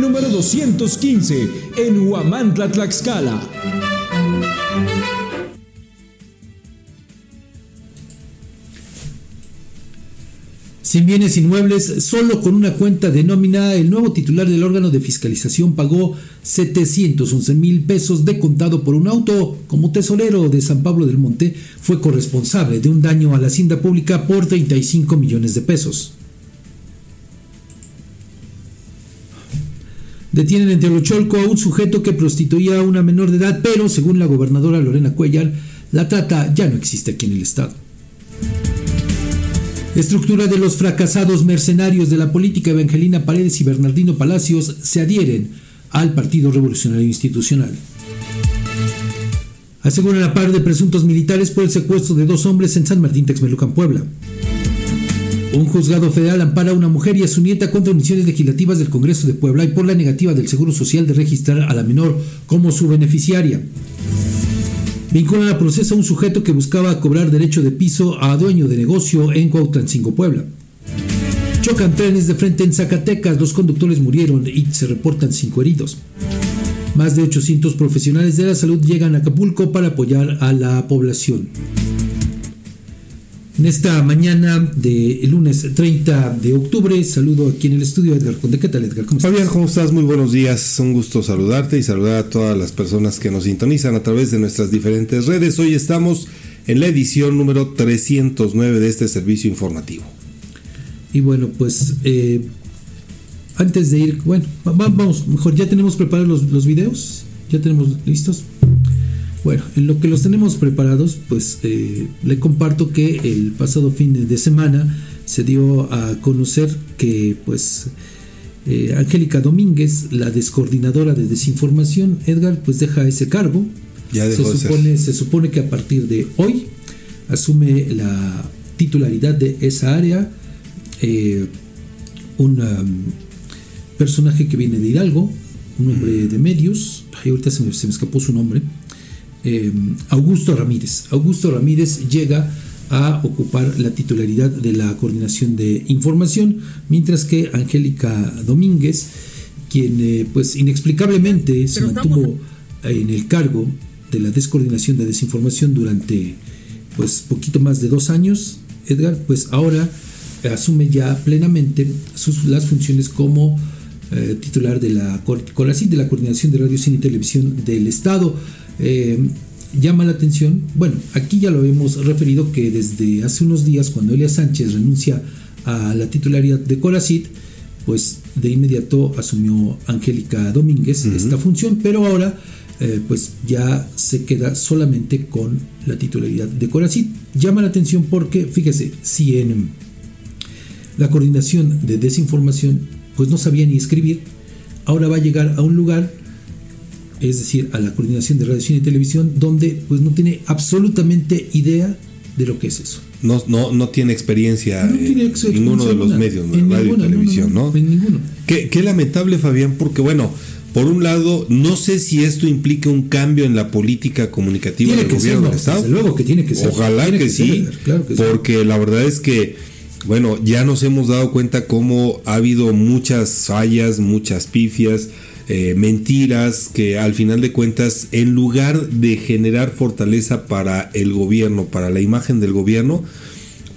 Número 215 en Huamantla, Tlaxcala. Sin bienes inmuebles, solo con una cuenta de nómina, el nuevo titular del órgano de fiscalización pagó 711 mil pesos de contado por un auto. Como tesorero de San Pablo del Monte, fue corresponsable de un daño a la hacienda pública por 35 millones de pesos. Detienen en Teolocholco a un sujeto que prostituía a una menor de edad, pero según la gobernadora Lorena Cuellar, la trata ya no existe aquí en el estado. Estructura de los fracasados mercenarios de la política Evangelina Paredes y Bernardino Palacios se adhieren al Partido Revolucionario Institucional. Aseguran a par de presuntos militares por el secuestro de dos hombres en San Martín Texmelucan, Puebla. Un juzgado federal ampara a una mujer y a su nieta contra omisiones legislativas del Congreso de Puebla y por la negativa del Seguro Social de registrar a la menor como su beneficiaria. Vinculan a proceso a un sujeto que buscaba cobrar derecho de piso a dueño de negocio en Cuautlancingo, Puebla. Chocan trenes de frente en Zacatecas, los conductores murieron y se reportan cinco heridos. Más de 800 profesionales de la salud llegan a Acapulco para apoyar a la población. En esta mañana de lunes 30 de octubre, saludo aquí en el estudio Edgar Conde. ¿Qué tal, Edgar? ¿Cómo estás? Fabián, ¿cómo estás? Muy buenos días. Un gusto saludarte y saludar a todas las personas que nos sintonizan a través de nuestras diferentes redes. Hoy estamos en la edición número 309 de este servicio informativo. Y bueno, pues eh, antes de ir, bueno, vamos, mejor, ya tenemos preparados los, los videos, ya tenemos listos. Bueno, en lo que los tenemos preparados, pues eh, le comparto que el pasado fin de semana se dio a conocer que pues eh, Angélica Domínguez, la descoordinadora de desinformación, Edgar, pues deja ese cargo. Ya dejó se, supone, se supone que a partir de hoy asume la titularidad de esa área eh, un um, personaje que viene de Hidalgo, un hombre de medios, ahorita se me, se me escapó su nombre, eh, Augusto Ramírez. Augusto Ramírez llega a ocupar la titularidad de la coordinación de información, mientras que Angélica Domínguez, quien eh, pues inexplicablemente se mantuvo en el cargo de la descoordinación de desinformación durante pues poquito más de dos años, Edgar, pues ahora asume ya plenamente sus, las funciones como eh, titular de la de la Coordinación de Radio, Cine y Televisión del Estado. Eh, llama la atención, bueno, aquí ya lo hemos referido que desde hace unos días cuando Elia Sánchez renuncia a la titularidad de Coracit, pues de inmediato asumió Angélica Domínguez esta función, pero ahora eh, pues ya se queda solamente con la titularidad de Coracit. Llama la atención porque, fíjese, si en la coordinación de desinformación pues no sabía ni escribir, ahora va a llegar a un lugar es decir, a la coordinación de radio, cine y televisión, donde pues no tiene absolutamente idea de lo que es eso. No, no, no tiene experiencia en ninguno de los medios, de radio y televisión, ¿no? En ninguno. Qué, qué lamentable, Fabián, porque bueno, por un lado, no sé si esto implica un cambio en la política comunicativa tiene del gobierno ser, del Estado. Desde luego que tiene que ser. Ojalá tiene que, que sí, ser, claro que sí. porque la verdad es que, bueno, ya nos hemos dado cuenta cómo ha habido muchas fallas, muchas pifias, eh, mentiras que al final de cuentas, en lugar de generar fortaleza para el gobierno, para la imagen del gobierno,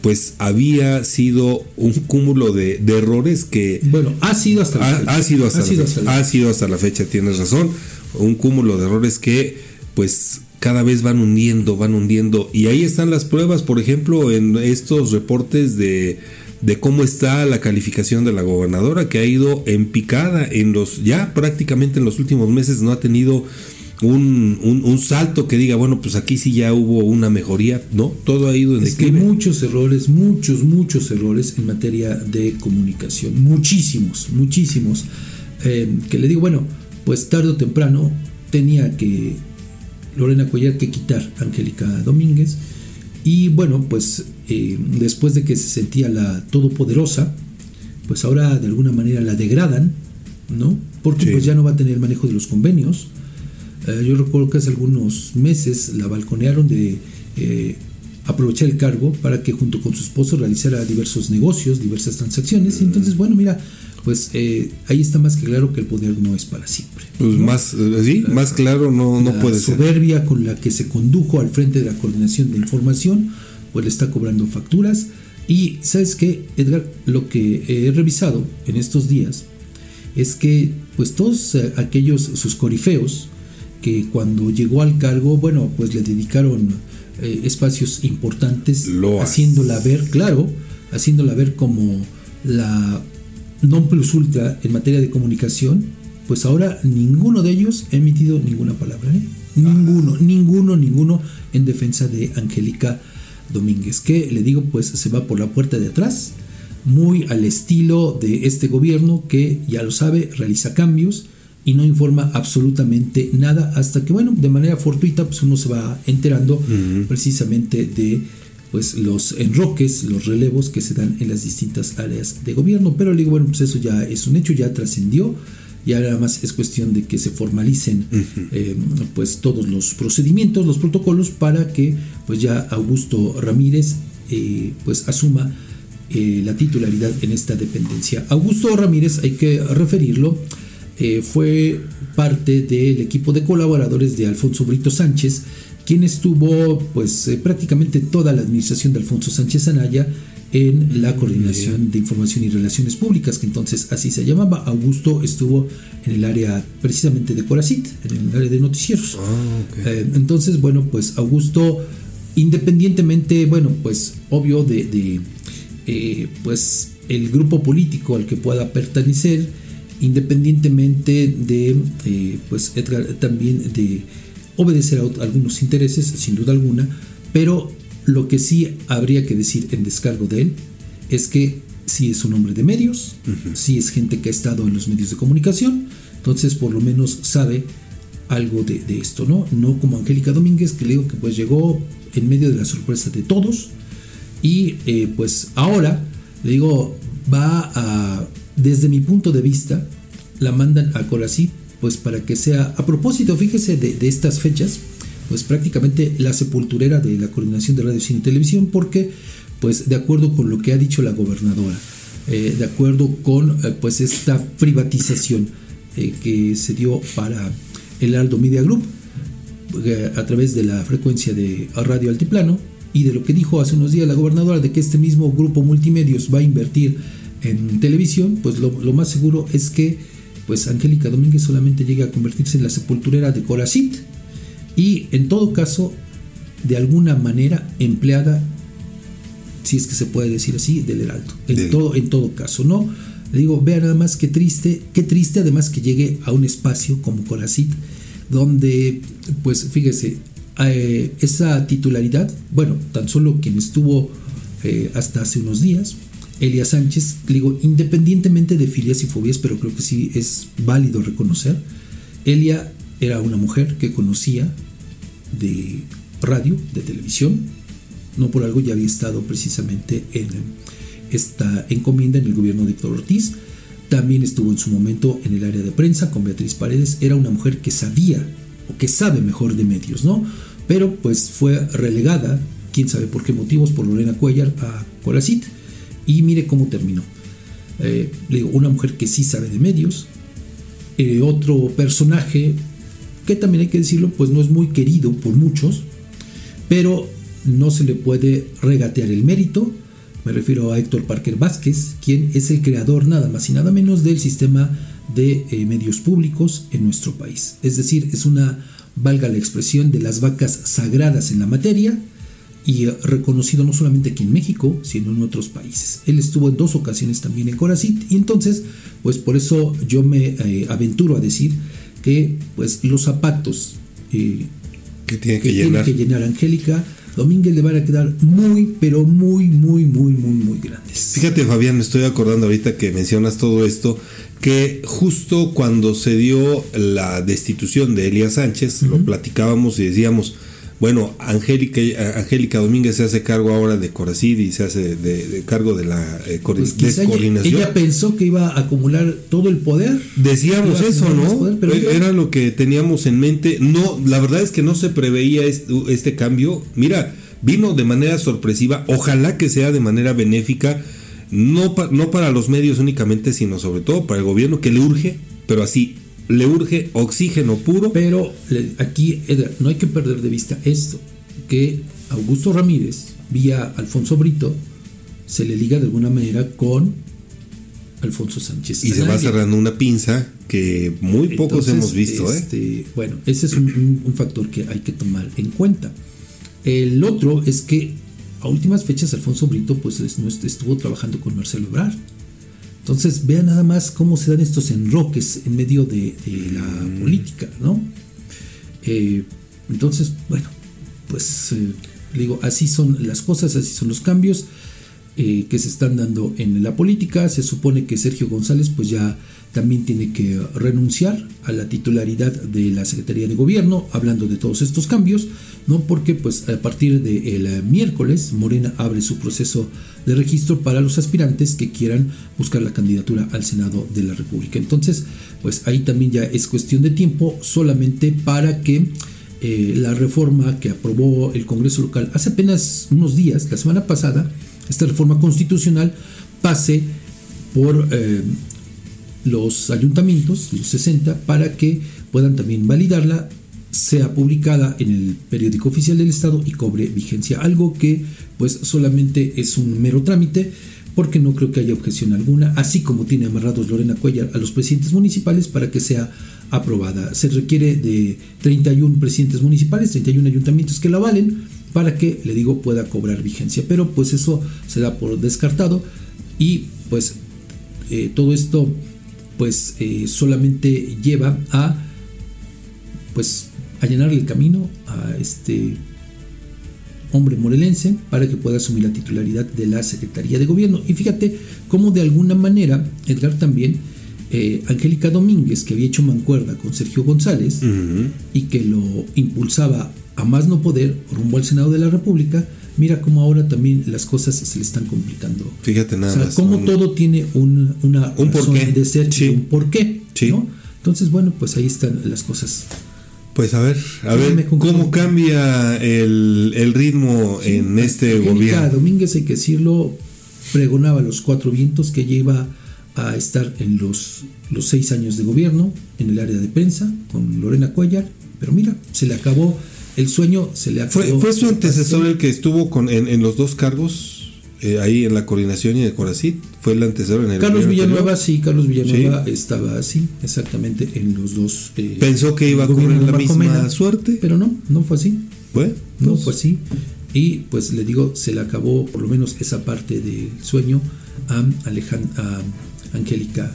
pues había sido un cúmulo de, de errores que... Bueno, ha sido hasta la ha, fecha. ha sido hasta Ha la sido fecha, hasta la ha sido hasta la fecha, tienes razón, un cúmulo de errores que pues cada vez van hundiendo, van hundiendo. Y ahí están las pruebas, por ejemplo, en estos reportes de de cómo está la calificación de la gobernadora que ha ido en picada en los ya prácticamente en los últimos meses no ha tenido un, un, un salto que diga bueno pues aquí sí ya hubo una mejoría no todo ha ido en Es que muchos errores, muchos, muchos errores en materia de comunicación. Muchísimos, muchísimos. Eh, que le digo, bueno, pues tarde o temprano tenía que Lorena Cuellar que quitar a Angélica Domínguez. Y bueno, pues eh, después de que se sentía la todopoderosa, pues ahora de alguna manera la degradan, ¿no? Porque Sí. pues ya no va a tener el manejo de los convenios. Eh, yo recuerdo que hace algunos meses la balconearon de eh, aprovechar el cargo para que junto con su esposo realizara diversos negocios, diversas transacciones. Y entonces, bueno, mira, pues eh, ahí está más que claro que el poder no es para siempre. Pues más, eh, sí, más claro no, no la puede ser. soberbia con la que se condujo al frente de la coordinación de información, pues le está cobrando facturas. Y sabes qué, Edgar, lo que he revisado en estos días es que pues todos eh, aquellos sus corifeos que cuando llegó al cargo, bueno, pues le dedicaron eh, espacios importantes, Loas. haciéndola ver, claro, haciéndola ver como la non plus ultra en materia de comunicación, pues ahora ninguno de ellos ha emitido ninguna palabra, ¿eh? ninguno, ninguno, ninguno en defensa de Angélica Domínguez, que le digo, pues se va por la puerta de atrás, muy al estilo de este gobierno que ya lo sabe, realiza cambios y no informa absolutamente nada hasta que, bueno, de manera fortuita, pues uno se va enterando precisamente de pues los enroques, los relevos que se dan en las distintas áreas de gobierno. Pero le digo, bueno, pues eso ya es un hecho, ya trascendió, ya nada más es cuestión de que se formalicen eh, pues todos los procedimientos, los protocolos para que pues ya Augusto Ramírez eh, pues asuma eh, la titularidad en esta dependencia. Augusto Ramírez, hay que referirlo, fue parte del equipo de colaboradores de Alfonso Brito Sánchez, quien estuvo pues prácticamente toda la administración de Alfonso Sánchez Anaya en la coordinación de información y relaciones públicas, que entonces así se llamaba. Augusto estuvo en el área precisamente de Coracit, en el área de noticieros. Ah. Eh, entonces, bueno, pues Augusto, independientemente, bueno, pues obvio de, de, eh, pues el grupo político al que pueda pertenecer, independientemente de, eh, pues Edgar, también de obedecer a algunos intereses, sin duda alguna, pero lo que sí habría que decir en descargo de él es que sí es un hombre de medios, sí es gente que ha estado en los medios de comunicación, entonces por lo menos sabe algo de, de esto, ¿no? No como Angélica Domínguez, que le digo que pues llegó en medio de la sorpresa de todos y eh, pues ahora, le digo, va a, desde mi punto de vista, la mandan a Corazí, pues para que sea, a propósito, fíjese de, de estas fechas, pues prácticamente la sepulturera de la coordinación de radio, cine y televisión, porque pues de acuerdo con lo que ha dicho la gobernadora, eh, de acuerdo con eh, pues esta privatización eh, que se dio para el Aldo Media Group a través de la frecuencia de Radio Altiplano y de lo que dijo hace unos días la gobernadora de que este mismo grupo multimedios va a invertir en televisión, pues lo, más seguro es que pues Angélica Domínguez solamente llegue a convertirse en la sepulturera de Coracit y en todo caso de alguna manera empleada si es que se puede decir así del Heraldo en todo en todo caso no le digo vea nada más qué triste qué triste además que llegue a un espacio como Coracit donde pues fíjese eh, esa titularidad bueno tan solo quien estuvo eh, hasta hace unos días Elia Sánchez, le digo, independientemente de filias y fobias, pero creo que sí es válido reconocer, Elia era una mujer que conocía de radio, de televisión, no por algo ya había estado precisamente en esta encomienda en el gobierno de Héctor Ortiz, también estuvo en su momento en el área de prensa con Beatriz Paredes, era una mujer que sabía o que sabe mejor de medios, ¿no? Pero pues fue relegada, quién sabe por qué motivos, por Lorena Cuellar a Colacit y mire cómo terminó. Eh, una mujer que sí sabe de medios, eh, otro personaje que también hay que decirlo, pues no es muy querido por muchos, pero no se le puede regatear el mérito. Me refiero a Héctor Parker Vázquez, quien es el creador nada más y nada menos del sistema de eh, medios públicos en nuestro país. Es decir, es una, valga la expresión, de las vacas sagradas en la materia y eh, reconocido no solamente aquí en México, sino en otros países. Él estuvo en dos ocasiones también en Coracit y entonces, pues por eso yo me eh, aventuro a decir que pues los zapatos eh, Que tiene que que tiene llenar. que llenar Angélica Domínguez le van a quedar muy, pero muy, muy, muy, muy, muy grandes. Fíjate, Fabián, me estoy acordando ahorita que mencionas todo esto, que justo cuando se dio la destitución de Elías Sánchez, lo platicábamos y decíamos, bueno, Angélica, Angélica Domínguez se hace cargo ahora de Coracid y se hace de, de cargo de la eh, Pues ella, pensó que iba a acumular todo el poder. Decíamos eso, ¿no? poder, pero no. Era lo que teníamos en mente. No, la verdad es que no se preveía este, este cambio. Mira, vino de manera sorpresiva. Ojalá que sea de manera benéfica. no, no para los medios únicamente, sino sobre todo para el gobierno que le urge, pero así, le urge oxígeno puro. Pero aquí, no hay que perder de vista esto, que Augusto Ramírez, vía Alfonso Brito, se le liga de alguna manera con Alfonso Sánchez. Y se va cerrando una pinza que muy pocos hemos visto. ¿eh? Este, bueno, ese es un, factor que hay que tomar en cuenta. El otro es que a últimas fechas Alfonso Brito pues estuvo trabajando con Marcelo Ebrard. Entonces vean nada más cómo se dan estos enroques en medio de, la mm. política, ¿no? Eh, entonces, bueno, pues eh, digo, así son las cosas, así son los cambios. Eh, que se están dando en la política. Se supone que Sergio González pues ya también tiene que renunciar a la titularidad de la Secretaría de Gobierno, hablando de todos estos cambios, ¿no? Porque pues a partir del miércoles Morena abre su proceso de registro para los aspirantes que quieran buscar la candidatura al Senado de la República. Entonces, pues ahí también ya es cuestión de tiempo solamente para que eh, la reforma que aprobó el Congreso local hace apenas unos días, la semana pasada, esta reforma constitucional pase por eh, los ayuntamientos, los 60, para que puedan también validarla, sea publicada en el periódico oficial del Estado y cobre vigencia. Algo que pues solamente es un mero trámite porque no creo que haya objeción alguna, así como tiene amarrados Lorena Cuellar a los presidentes municipales para que sea aprobada. Se requiere de 31 presidentes municipales, 31 ayuntamientos que la valen para que, le digo, pueda cobrar vigencia. Pero pues eso se da por descartado y pues eh, todo esto pues eh, solamente lleva a pues allanar el camino a este hombre morelense para que pueda asumir la titularidad de la Secretaría de Gobierno. Y fíjate cómo de alguna manera Edgar también, eh, Angélica Domínguez, que había hecho mancuerda con Sergio González y que lo impulsaba a más no poder rumbo al Senado de la República, mira cómo ahora también las cosas se le están complicando. Fíjate nada o sea, Cómo todo tiene un, una un porqué. de ser un porqué. ¿no? Entonces, bueno, pues ahí están las cosas. Pues a ver, a ver cómo cambia el, ritmo en este gobierno. Domínguez, hay que decirlo, pregonaba los cuatro vientos que lleva a estar en los, los seis años de gobierno en el área de prensa con Lorena Cuellar, pero mira, se le acabó el sueño se le acabó. ¿Fue, su antecesor el que estuvo con, en, los dos cargos? Eh, ahí en la coordinación y en el Coracit. Fue el antecesor en el Carlos Villanueva, sí, Carlos Villanueva estaba así, exactamente en los dos. Eh, Pensó que iba a correr la misma suerte. Pero no, no fue así. ¿Fue? No fue así. Y pues le digo, se le acabó por lo menos esa parte del sueño a, Alejandra, a Angélica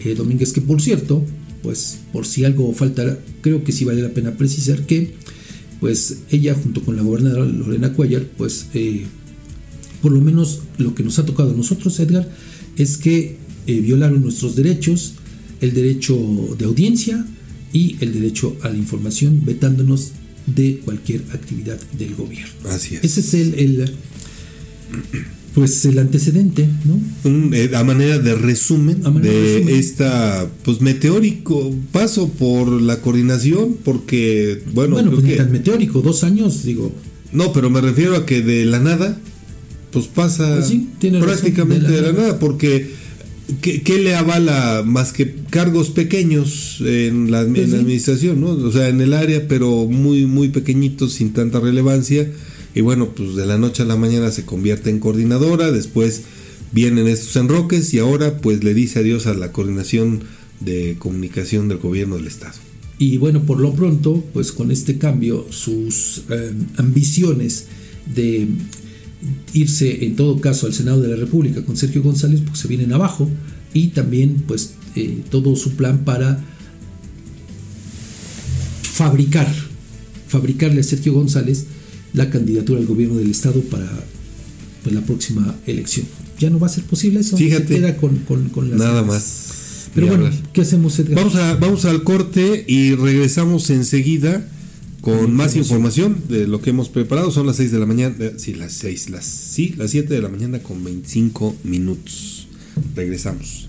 eh, Domínguez, que por cierto, pues por si algo faltara, creo que sí vale la pena precisar que pues ella junto con la gobernadora Lorena Cuellar, pues eh, por lo menos lo que nos ha tocado a nosotros, Edgar, es que eh, violaron nuestros derechos, el derecho de audiencia y el derecho a la información, vetándonos de cualquier actividad del gobierno. Así es. Ese es el pues el antecedente, ¿no? Eh, a manera de resumen de, esta pues meteórico paso por la coordinación, porque bueno, bueno pues tan meteórico, dos años, digo. No, pero me refiero a que de la nada, pues pasa pues prácticamente de la, nada. porque ¿qué, le avala más que cargos pequeños en la, pues en la administración, ¿no? O sea, en el área, pero muy, muy pequeñitos, sin tanta relevancia y bueno, pues de la noche a la mañana se convierte en coordinadora, después vienen estos enroques y ahora pues le dice adiós a la coordinación de comunicación del gobierno del estado. Y bueno, por lo pronto, pues con este cambio, sus eh, ambiciones de irse en todo caso al Senado de la República con Sergio González, pues se vienen abajo y también pues eh, todo su plan para fabricar, fabricarle a Sergio González la candidatura al gobierno del estado para pues, la próxima elección. Ya no va a ser posible eso. Fíjate. Se queda con, con, las nada más. Pero bueno, ¿qué hacemos, Edgar? Vamos, a, vamos al corte y regresamos enseguida con más información de lo que hemos preparado. Son las 6 de la mañana. Eh, sí, las 6. Las, sí, las 7 de la mañana con 25 minutos. Regresamos.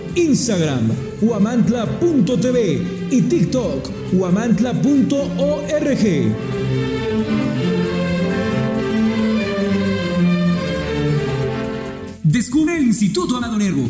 Instagram, huamantla.tv y TikTok, huamantla.org. Descubre el Instituto Amado Nervo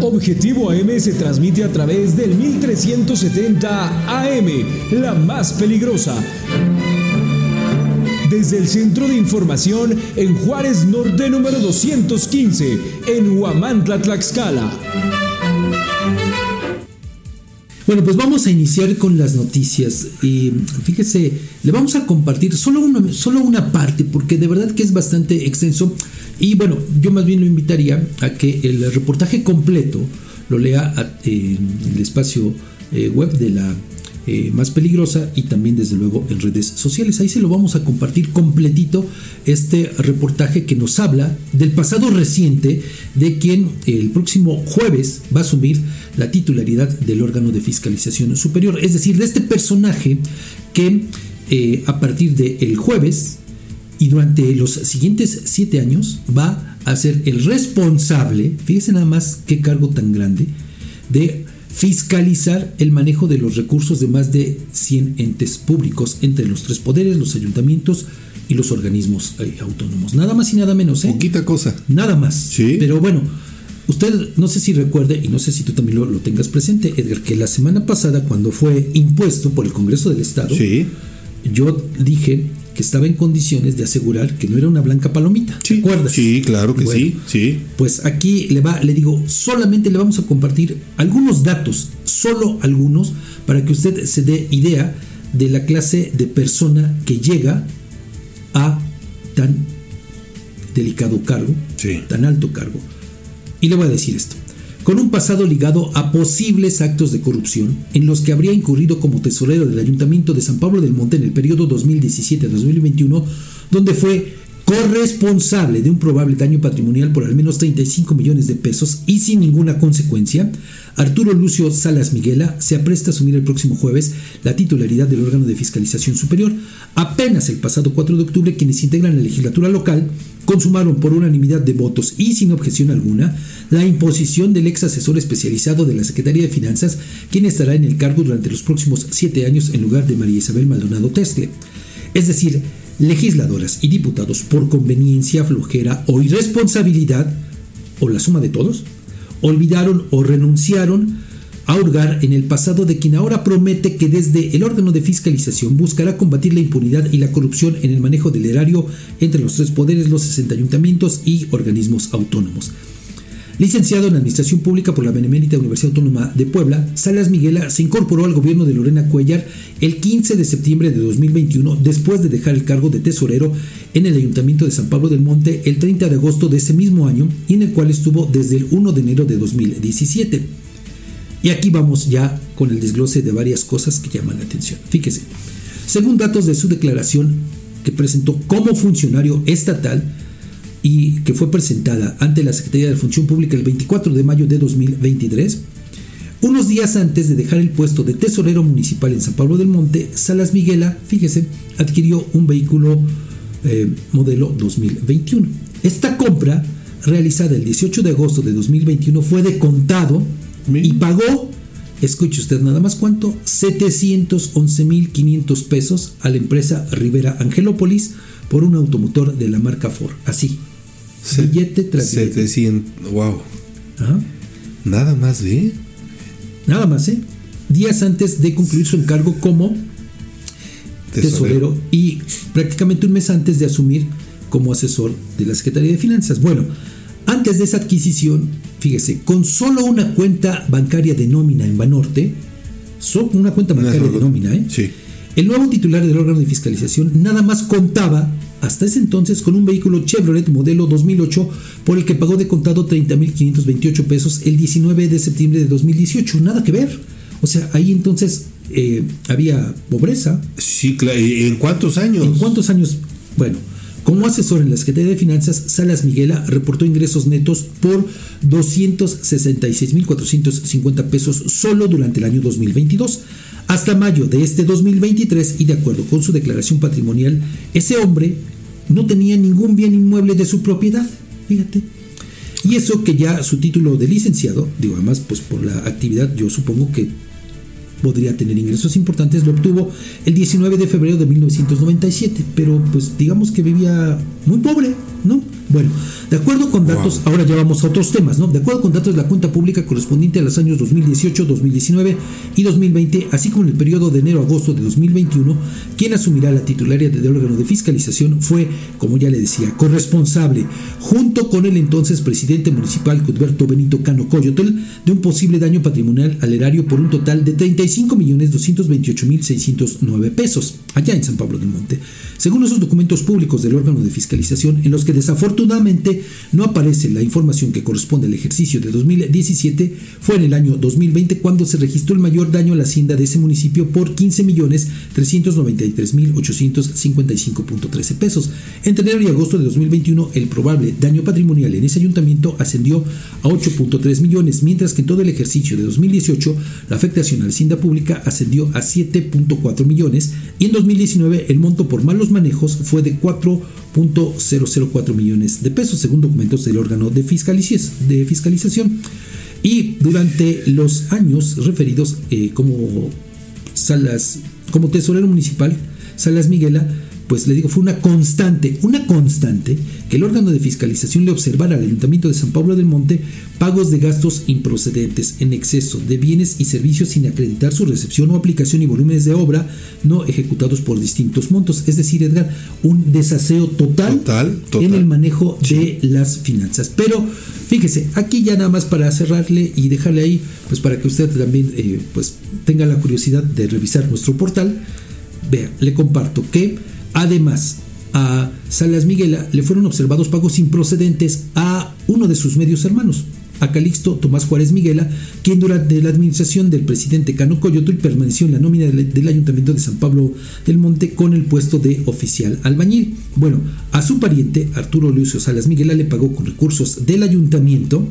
Objetivo AM se transmite a través del 1370 AM, la más peligrosa. Desde el Centro de Información en Juárez Norte número 215, en Huamantla, Tlaxcala. Bueno, pues vamos a iniciar con las noticias. Y fíjese, le vamos a compartir solo una, solo una parte, porque de verdad que es bastante extenso. Y bueno, yo más bien lo invitaría a que el reportaje completo lo lea en el espacio eh, web de la eh, más peligrosa y también desde luego en redes sociales. Ahí se lo vamos a compartir completito este reportaje que nos habla del pasado reciente de quien el próximo jueves va a asumir la titularidad del órgano de fiscalización superior. Es decir, de este personaje que eh, a partir del jueves y durante los siguientes siete años va a ser el responsable, fíjese nada más qué cargo tan grande, de fiscalizar el manejo de los recursos de más de 100 entes públicos entre los tres poderes, los ayuntamientos y los organismos eh, autónomos. Nada más y nada menos. ¿eh? Poquita cosa. Nada más. Sí. Pero bueno, usted no sé si recuerde y no sé si tú también lo, lo tengas presente, Edgar, que la semana pasada cuando fue impuesto por el Congreso del Estado, Sí. yo dije que estaba en condiciones de asegurar que no era una blanca palomita. ¿Te Sí, acuerdas? sí, claro que Bueno, sí, sí. Pues aquí le va, le digo, solamente le vamos a compartir algunos datos, solo algunos, para que usted se dé idea de la clase de persona que llega a tan delicado cargo, Sí. tan alto cargo. Y le voy a decir esto. Con un pasado ligado a posibles actos de corrupción en los que habría incurrido como tesorero del Ayuntamiento de San Pablo del Monte en el periodo 2017-2021, donde fue corresponsable de un probable daño patrimonial por al menos 35 millones de pesos y sin ninguna consecuencia, Arturo Lucio Salas Miguela se apresta a asumir el próximo jueves la titularidad del órgano de fiscalización superior. Apenas el pasado 4 de octubre, quienes integran la legislatura local consumaron por unanimidad de votos y sin objeción alguna la imposición del ex asesor especializado de la Secretaría de Finanzas, quien estará en el cargo durante los próximos siete años en lugar de María Isabel Maldonado Tesle. Es decir, legisladoras y diputados por conveniencia, flojera o irresponsabilidad, o la suma de todos, olvidaron o renunciaron a hurgar en el pasado de quien ahora promete que desde el órgano de fiscalización buscará combatir la impunidad y la corrupción en el manejo del erario entre los tres poderes, los 60 ayuntamientos y organismos autónomos. Licenciado en Administración Pública por la Benemérita Universidad Autónoma de Puebla, Salas Miguela se incorporó al gobierno de Lorena Cuellar el 15 de septiembre de 2021 después de dejar el cargo de tesorero en el Ayuntamiento de San Pablo del Monte el 30 de agosto de ese mismo año y en el cual estuvo desde el 1 de enero de 2017. Y aquí vamos ya con el desglose de varias cosas que llaman la atención. Fíjese, según datos de su declaración que presentó como funcionario estatal, y que fue presentada ante la Secretaría de Función Pública el 24 de mayo de 2023, unos días antes de dejar el puesto de tesorero municipal en San Pablo del Monte, Salas Miguela, fíjese, adquirió un vehículo eh, modelo 2021. Esta compra, realizada el 18 de agosto de 2021, fue de contado y pagó, escuche usted nada más cuánto, 711.500 pesos a la empresa Rivera Angelópolis por un automotor de la marca Ford. Así, billete tras 700, wow. Nada más, ¿eh? Nada más, ¿eh? Días antes de concluir su encargo como tesorero. y prácticamente un mes antes de asumir como asesor de la Secretaría de Finanzas. Bueno, antes de esa adquisición, fíjese, con solo una cuenta bancaria de nómina en Banorte, solo una cuenta bancaria de nómina, ¿eh? Sí. El nuevo titular del órgano de fiscalización nada más contaba hasta ese entonces con un vehículo Chevrolet modelo 2008 por el que pagó de contado 30.528 pesos el 19 de septiembre de 2018. Nada que ver. O sea, ahí entonces eh, había pobreza. Sí, claro. ¿En cuántos años? ¿En cuántos años? Bueno, como asesor en la Secretaría de Finanzas, Salas Miguela reportó ingresos netos por 266.450 pesos solo durante el año 2022. Hasta mayo de este 2023, y de acuerdo con su declaración patrimonial, ese hombre no tenía ningún bien inmueble de su propiedad. Fíjate. Y eso que ya su título de licenciado, digo, además, pues por la actividad, yo supongo que podría tener ingresos importantes, lo obtuvo el 19 de febrero de 1997, pero pues digamos que vivía muy pobre, ¿no? Bueno, de acuerdo con datos, ahora ya vamos a otros temas, ¿no? De acuerdo con datos de la cuenta pública correspondiente a los años 2018, 2019 y 2020, así como en el periodo de enero a agosto de 2021, quien asumirá la titularidad del órgano de fiscalización fue, como ya le decía, corresponsable, junto con el entonces presidente municipal Cudberto Benito Cano Coyotl, de un posible daño patrimonial al erario por un total de 35.228.609 pesos, allá en San Pablo del Monte. Según esos documentos públicos del órgano de fiscalización, en los que desafortunadamente no aparece la información que corresponde al ejercicio de 2017, fue en el año 2020 cuando se registró el mayor daño a la hacienda de ese municipio por 15.393.855.13 pesos. Entre enero y agosto de 2021, el probable daño patrimonial en ese ayuntamiento ascendió a 8.3 millones, mientras que en todo el ejercicio de 2018, la afectación a la hacienda pública ascendió a 7.4 millones y en 2019 el monto por malos manejos fue de 4.004 millones de pesos, según documentos del órgano de, fiscalización. Y durante los años referidos eh, como, Salas, como tesorero municipal, Salas Miguela pues le digo, fue una constante, una constante que el órgano de fiscalización le observara al Ayuntamiento de San Pablo del Monte pagos de gastos improcedentes en exceso de bienes y servicios sin acreditar su recepción o aplicación y volúmenes de obra no ejecutados por distintos montos. Es decir, Edgar, un desaseo total, en el manejo de las finanzas. Pero fíjese, aquí ya nada más para cerrarle y dejarle ahí, pues para que usted también eh, pues tenga la curiosidad de revisar nuestro portal. Vea, le comparto que Además, a Salas Miguela le fueron observados pagos improcedentes a uno de sus medios hermanos, a Calixto Tomás Juárez Miguela, quien durante la administración del presidente Cano Coyotl permaneció en la nómina del, Ayuntamiento de San Pablo del Monte con el puesto de oficial albañil. Bueno, a su pariente, Arturo Lucio Salas Miguela, le pagó con recursos del ayuntamiento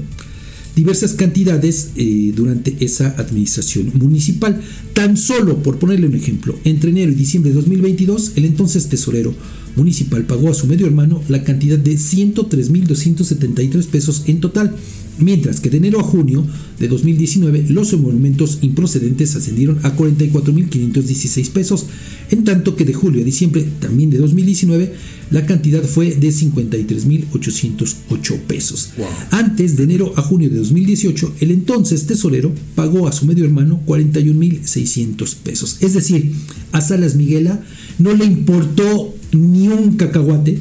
diversas cantidades eh, durante esa administración municipal. Tan solo, por ponerle un ejemplo, entre enero y diciembre de 2022, el entonces tesorero municipal pagó a su medio hermano la cantidad de 103.273 pesos en total, mientras que de enero a junio de 2019 los emolumentos improcedentes ascendieron a 44.516 pesos, en tanto que de julio a diciembre también de 2019 la cantidad fue de 53.808 pesos. Antes de enero a junio de 2018, el entonces tesorero pagó a su medio hermano 41.600 pesos. Es decir, a Salas Miguela no le importó ni un cacahuate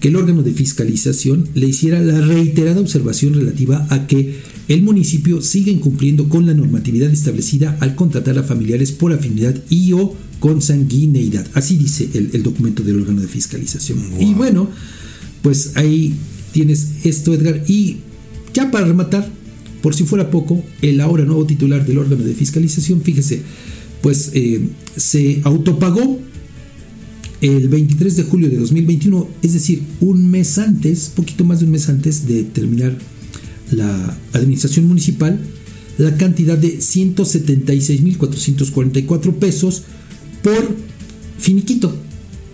que el órgano de fiscalización le hiciera la reiterada observación relativa a que el municipio sigue incumpliendo con la normatividad establecida al contratar a familiares por afinidad y o consanguineidad. Así dice el, el documento del órgano de fiscalización. Y bueno, pues ahí tienes esto, Edgar. Y ya para rematar, por si fuera poco, el ahora nuevo titular del órgano de fiscalización, fíjese, pues eh, se autopagó el 23 de julio de 2021, es decir, un mes antes, poquito más de un mes antes de terminar la administración municipal, la cantidad de 176.444 pesos por finiquito.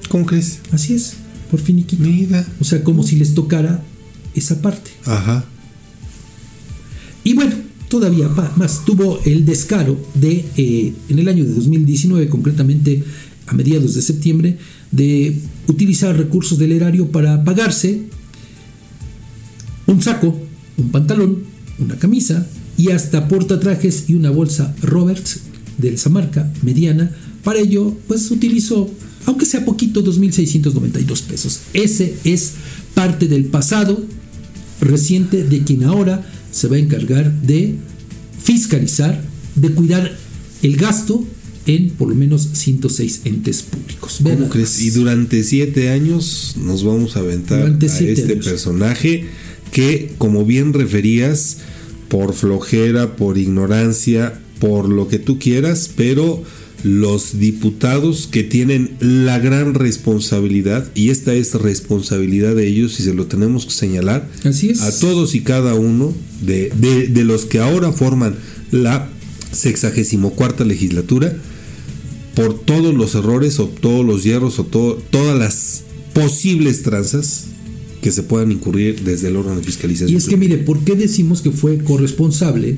¿Cómo crees? Así es, por finiquito. Mira. O sea, como si les tocara esa parte. Ajá. Y bueno, todavía más, tuvo el descaro de, eh, en el año de 2019, concretamente a mediados de septiembre, de utilizar recursos del erario para pagarse un saco, un pantalón, una camisa y hasta portatrajes y una bolsa Roberts de esa marca mediana. Para ello, pues utilizó, aunque sea poquito, 2.692 pesos. Ese es parte del pasado reciente de quien ahora se va a encargar de fiscalizar, de cuidar el gasto en por lo menos 106 entes públicos. ¿Cómo crees? Y durante siete años nos vamos a aventar a este personaje que, como bien referías, por flojera, por ignorancia, por lo que tú quieras, pero los diputados que tienen la gran responsabilidad, y esta es responsabilidad de ellos, y se lo tenemos que señalar, Así es. a todos y cada uno de, de, los que ahora forman la sexagésimo cuarta legislatura, por todos los errores o todos los hierros o todas las posibles tranzas que se puedan incurrir desde el órgano de fiscalización. Y es que mire, ¿por qué decimos que fue corresponsable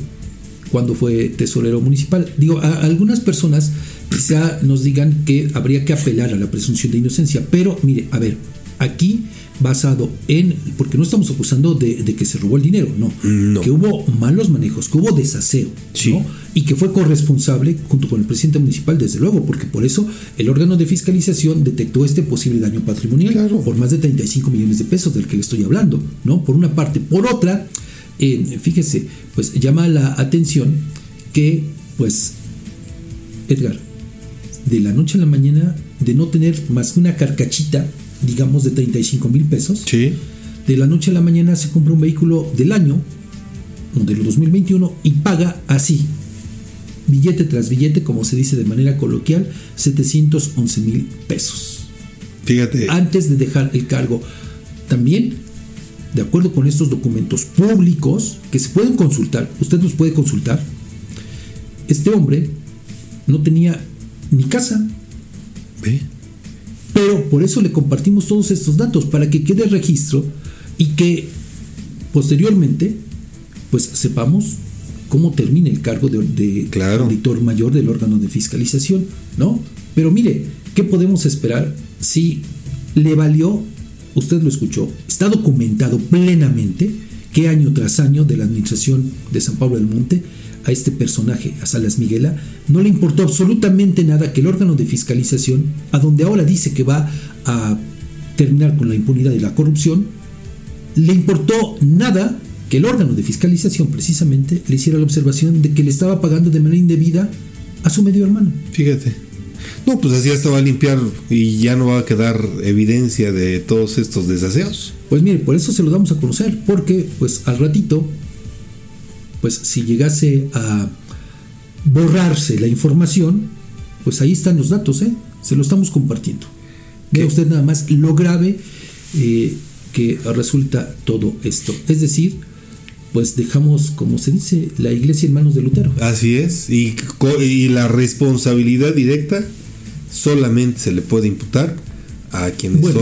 cuando fue tesorero municipal? Digo, a algunas personas quizá nos digan que habría que apelar a la presunción de inocencia, pero mire, a ver, aquí basado en, porque no estamos acusando de, que se robó el dinero, no, que hubo malos manejos, que hubo desaseo, y que fue corresponsable junto con el presidente municipal, desde luego, porque por eso el órgano de fiscalización detectó este posible daño patrimonial por más de 35 millones de pesos del que le estoy hablando, ¿no? Por una parte. Por otra, eh, fíjese, pues llama la atención que, pues, Edgar, de la noche a la mañana, de no tener más que una carcachita, digamos, de 35 mil pesos, sí. de la noche a la mañana se compra un vehículo del año, del 2021, y paga así, billete tras billete, como se dice de manera coloquial, 711 mil pesos. Fíjate. Antes de dejar el cargo. También, de acuerdo con estos documentos públicos que se pueden consultar, usted los puede consultar, este hombre no tenía ni casa. Pero por eso le compartimos todos estos datos, para que quede registro y que posteriormente pues sepamos cómo termina el cargo de, de auditor mayor del órgano de fiscalización, ¿no? Pero mire, ¿qué podemos esperar si le valió, usted lo escuchó, está documentado plenamente que año tras año de la administración de San Pablo del Monte a este personaje, a Salas Miguela, no le importó absolutamente nada que el órgano de fiscalización, a donde ahora dice que va a terminar con la impunidad y la corrupción, le importó nada que el órgano de fiscalización precisamente le hiciera la observación de que le estaba pagando de manera indebida a su medio hermano. Fíjate. No, pues así hasta va a limpiar y ya no va a quedar evidencia de todos estos desaseos. Pues mire, por eso se lo damos a conocer, porque pues al ratito pues si llegase a borrarse la información, pues ahí están los datos, ¿eh? se lo estamos compartiendo. Vea usted nada más lo grave eh, que resulta todo esto. Es decir, pues dejamos, como se dice, la iglesia en manos de Lutero. Así es, y, y la responsabilidad directa solamente se le puede imputar a quienes bueno,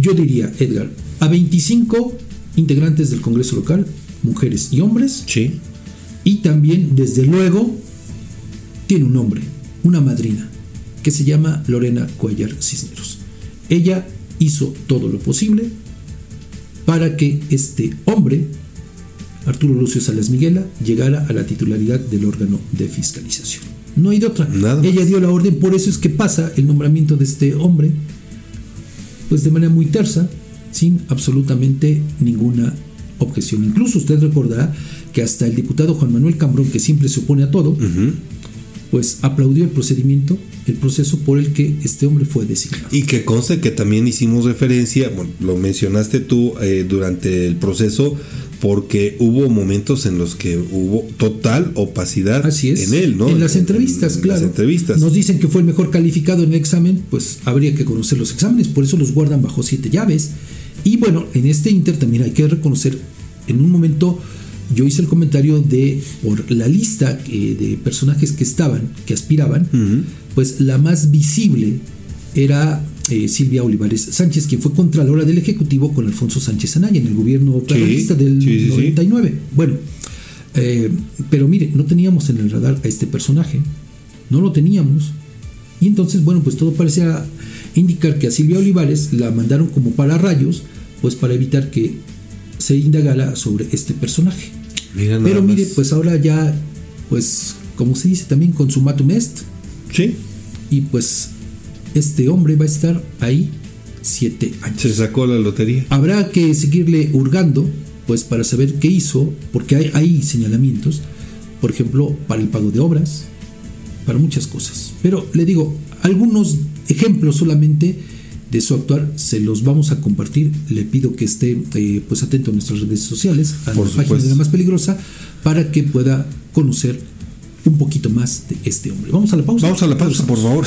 Yo diría, Edgar, a 25 integrantes del Congreso local mujeres y hombres. Sí. Y también, desde luego, tiene un nombre, una madrina, que se llama Lorena Cuellar Cisneros. Ella hizo todo lo posible para que este hombre, Arturo Lucio Salas Miguela, llegara a la titularidad del órgano de fiscalización. No hay de otra. Ella dio la orden, por eso es que pasa el nombramiento de este hombre, pues de manera muy tersa, sin absolutamente ninguna objeción. Incluso usted recordará que hasta el diputado Juan Manuel Cambrón, que siempre se opone a todo, pues aplaudió el procedimiento, el proceso por el que este hombre fue designado. Y que conste que también hicimos referencia, bueno, lo mencionaste tú eh, durante el proceso, porque hubo momentos en los que hubo total opacidad Así es. en él, ¿no? En las entrevistas, En claro. Las entrevistas. Nos dicen que fue el mejor calificado en el examen, pues habría que conocer los exámenes, por eso los guardan bajo siete llaves. Y bueno, en este Inter también hay que reconocer, en un momento yo hice el comentario de, por la lista eh, de personajes que estaban, que aspiraban, pues la más visible era eh, Silvia Olivares Sánchez, quien fue contralora del Ejecutivo con Alfonso Sánchez Anaya en el gobierno peronista del sí, sí, sí. 99. Bueno, eh, pero mire, no teníamos en el radar a este personaje, no lo teníamos. Y entonces, bueno, pues todo parecía indicar que a Silvia Olivares la mandaron como para rayos, pues para evitar que se indagara sobre este personaje. Mira nada Pero mire, más. pues ahora ya, pues como se dice también, consumatum est, Sí, y pues este hombre va a estar ahí siete años. se sacó la lotería. Habrá que seguirle hurgando, pues para saber qué hizo, porque hay, hay señalamientos, por ejemplo, para el pago de obras, para muchas cosas. Pero le digo, algunos ejemplos solamente de su actuar se los vamos a compartir. Le pido que esté eh, pues atento a nuestras redes sociales, a Por la página de la más peligrosa, para que pueda conocer un poquito más de este hombre. Vamos a la pausa. Vamos a la pausa, por favor.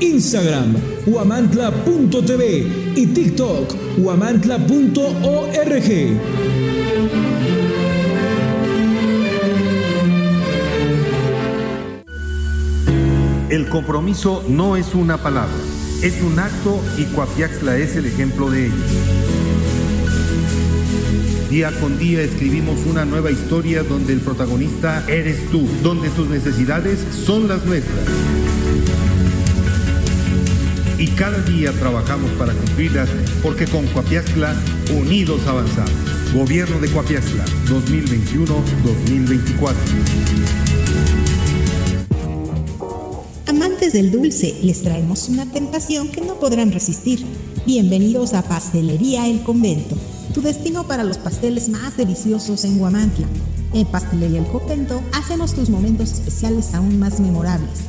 Instagram, huamantla.tv. Y TikTok, huamantla.org. El compromiso no es una palabra, es un acto y Coapiaxla es el ejemplo de ello. Día con día escribimos una nueva historia donde el protagonista eres tú, donde tus necesidades son las nuestras. Y cada día trabajamos para cumplirlas porque con Coapiaxla unidos avanzamos. Gobierno de Coapiaxla 2021-2024. Amantes del dulce, les traemos una tentación que no podrán resistir. Bienvenidos a Pastelería El Convento, tu destino para los pasteles más deliciosos en Huamantla. En Pastelería El Convento hacemos tus momentos especiales aún más memorables.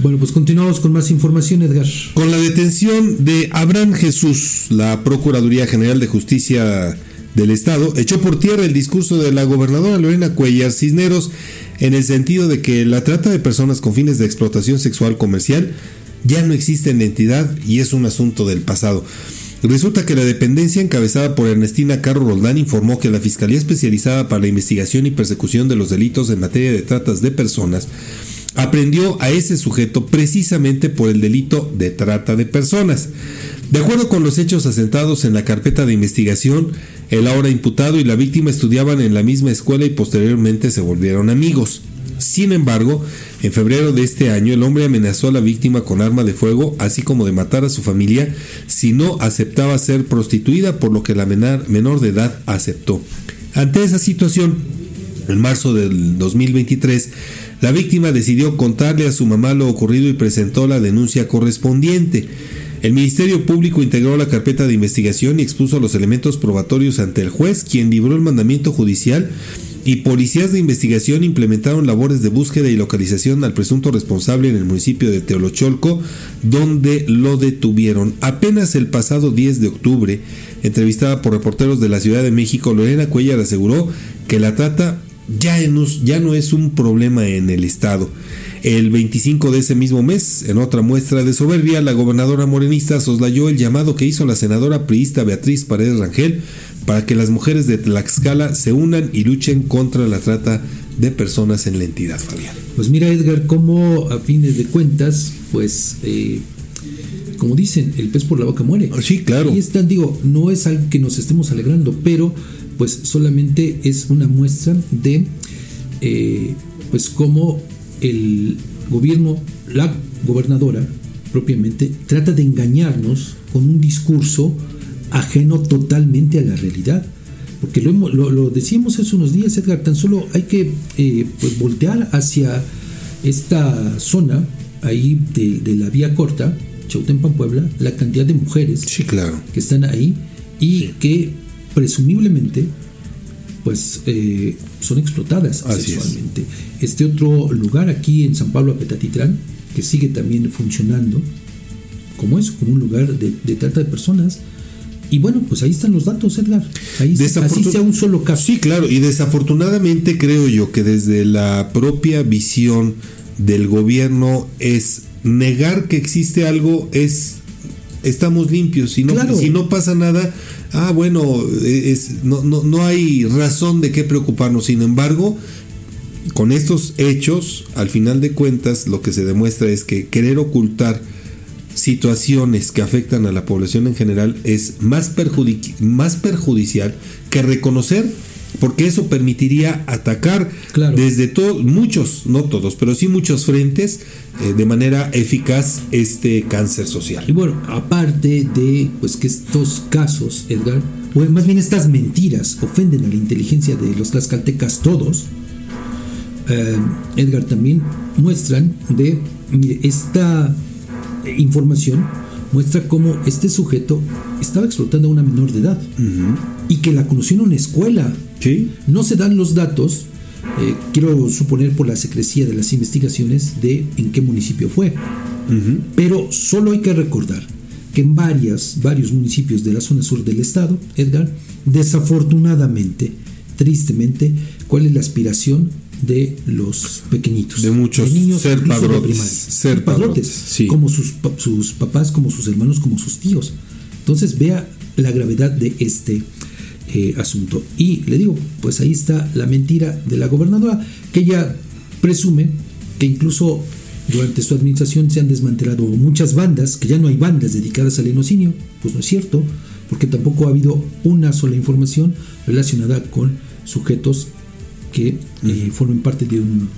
Bueno, pues continuamos con más información, Edgar. Con la detención de Abraham Jesús, la Procuraduría General de Justicia del Estado echó por tierra el discurso de la gobernadora Lorena Cuellar Cisneros en el sentido de que la trata de personas con fines de explotación sexual comercial ya no existe en la entidad y es un asunto del pasado. Resulta que la dependencia encabezada por Ernestina Carro Roldán informó que la Fiscalía Especializada para la Investigación y Persecución de los Delitos en materia de tratas de personas aprendió a ese sujeto precisamente por el delito de trata de personas. De acuerdo con los hechos asentados en la carpeta de investigación, el ahora imputado y la víctima estudiaban en la misma escuela y posteriormente se volvieron amigos. Sin embargo, en febrero de este año el hombre amenazó a la víctima con arma de fuego, así como de matar a su familia si no aceptaba ser prostituida, por lo que la menor de edad aceptó. Ante esa situación, en marzo del 2023, la víctima decidió contarle a su mamá lo ocurrido y presentó la denuncia correspondiente. El Ministerio Público integró la carpeta de investigación y expuso los elementos probatorios ante el juez, quien libró el mandamiento judicial y policías de investigación implementaron labores de búsqueda y localización al presunto responsable en el municipio de Teolocholco, donde lo detuvieron. Apenas el pasado 10 de octubre, entrevistada por reporteros de la Ciudad de México, Lorena Cuellar aseguró que la trata ya, ya no es un problema en el Estado. El 25 de ese mismo mes, en otra muestra de soberbia, la gobernadora morenista soslayó el llamado que hizo la senadora priista Beatriz Paredes Rangel para que las mujeres de Tlaxcala se unan y luchen contra la trata de personas en la entidad, Fabián. Pues mira, Edgar, como a fines de cuentas, pues, eh, como dicen, el pez por la boca muere. Sí, claro. Y están, digo, no es algo que nos estemos alegrando, pero pues solamente es una muestra de, eh, pues, cómo el gobierno, la gobernadora propiamente, trata de engañarnos con un discurso ajeno totalmente a la realidad. Porque lo, lo, decíamos hace unos días, Edgar, tan solo hay que eh, pues voltear hacia esta zona ahí de, la vía corta, Chautempan, Puebla, la cantidad de mujeres sí, claro. que están ahí y que presumiblemente pues eh, son explotadas sexualmente. Este otro lugar aquí en San Pablo Apetatitlán, que sigue también funcionando como eso, como un lugar de, de trata de personas, y bueno, pues ahí están los datos, Edgar. Ahí así sea un solo caso. Sí, claro, y desafortunadamente creo yo que desde la propia visión del gobierno es negar que existe algo es estamos limpios, si no, si no pasa nada, ah bueno, es, no, no, no hay razón de qué preocuparnos, sin embargo, con estos hechos, al final de cuentas, lo que se demuestra es que querer ocultar situaciones que afectan a la población en general es más, más perjudicial que reconocer porque eso permitiría atacar desde todos, muchos, no todos, pero sí muchos frentes eh, de manera eficaz este cáncer social. Y bueno, aparte de pues que estos casos, Edgar, o más bien estas mentiras ofenden a la inteligencia de los tlaxcaltecas todos, eh, Edgar también muestran de esta información muestra cómo este sujeto estaba explotando a una menor de edad y que la conoció en una escuela. No se dan los datos, eh, quiero suponer por la secrecía de las investigaciones, de en qué municipio fue. Pero solo hay que recordar que en varias, varios municipios de la zona sur del estado, Edgar, desafortunadamente, tristemente, ¿cuál es la aspiración de los pequeñitos. De muchos. niños ser padrotes. Ser padrotes. Como sus, sus papás, como sus hermanos, como sus tíos. Entonces vea la gravedad de este eh, asunto. Y le digo, pues ahí está la mentira de la gobernadora, que ella presume que incluso durante su administración se han desmantelado muchas bandas, que ya no hay bandas dedicadas al enocinio. Pues no es cierto, porque tampoco ha habido una sola información relacionada con sujetos que eh, formen parte de un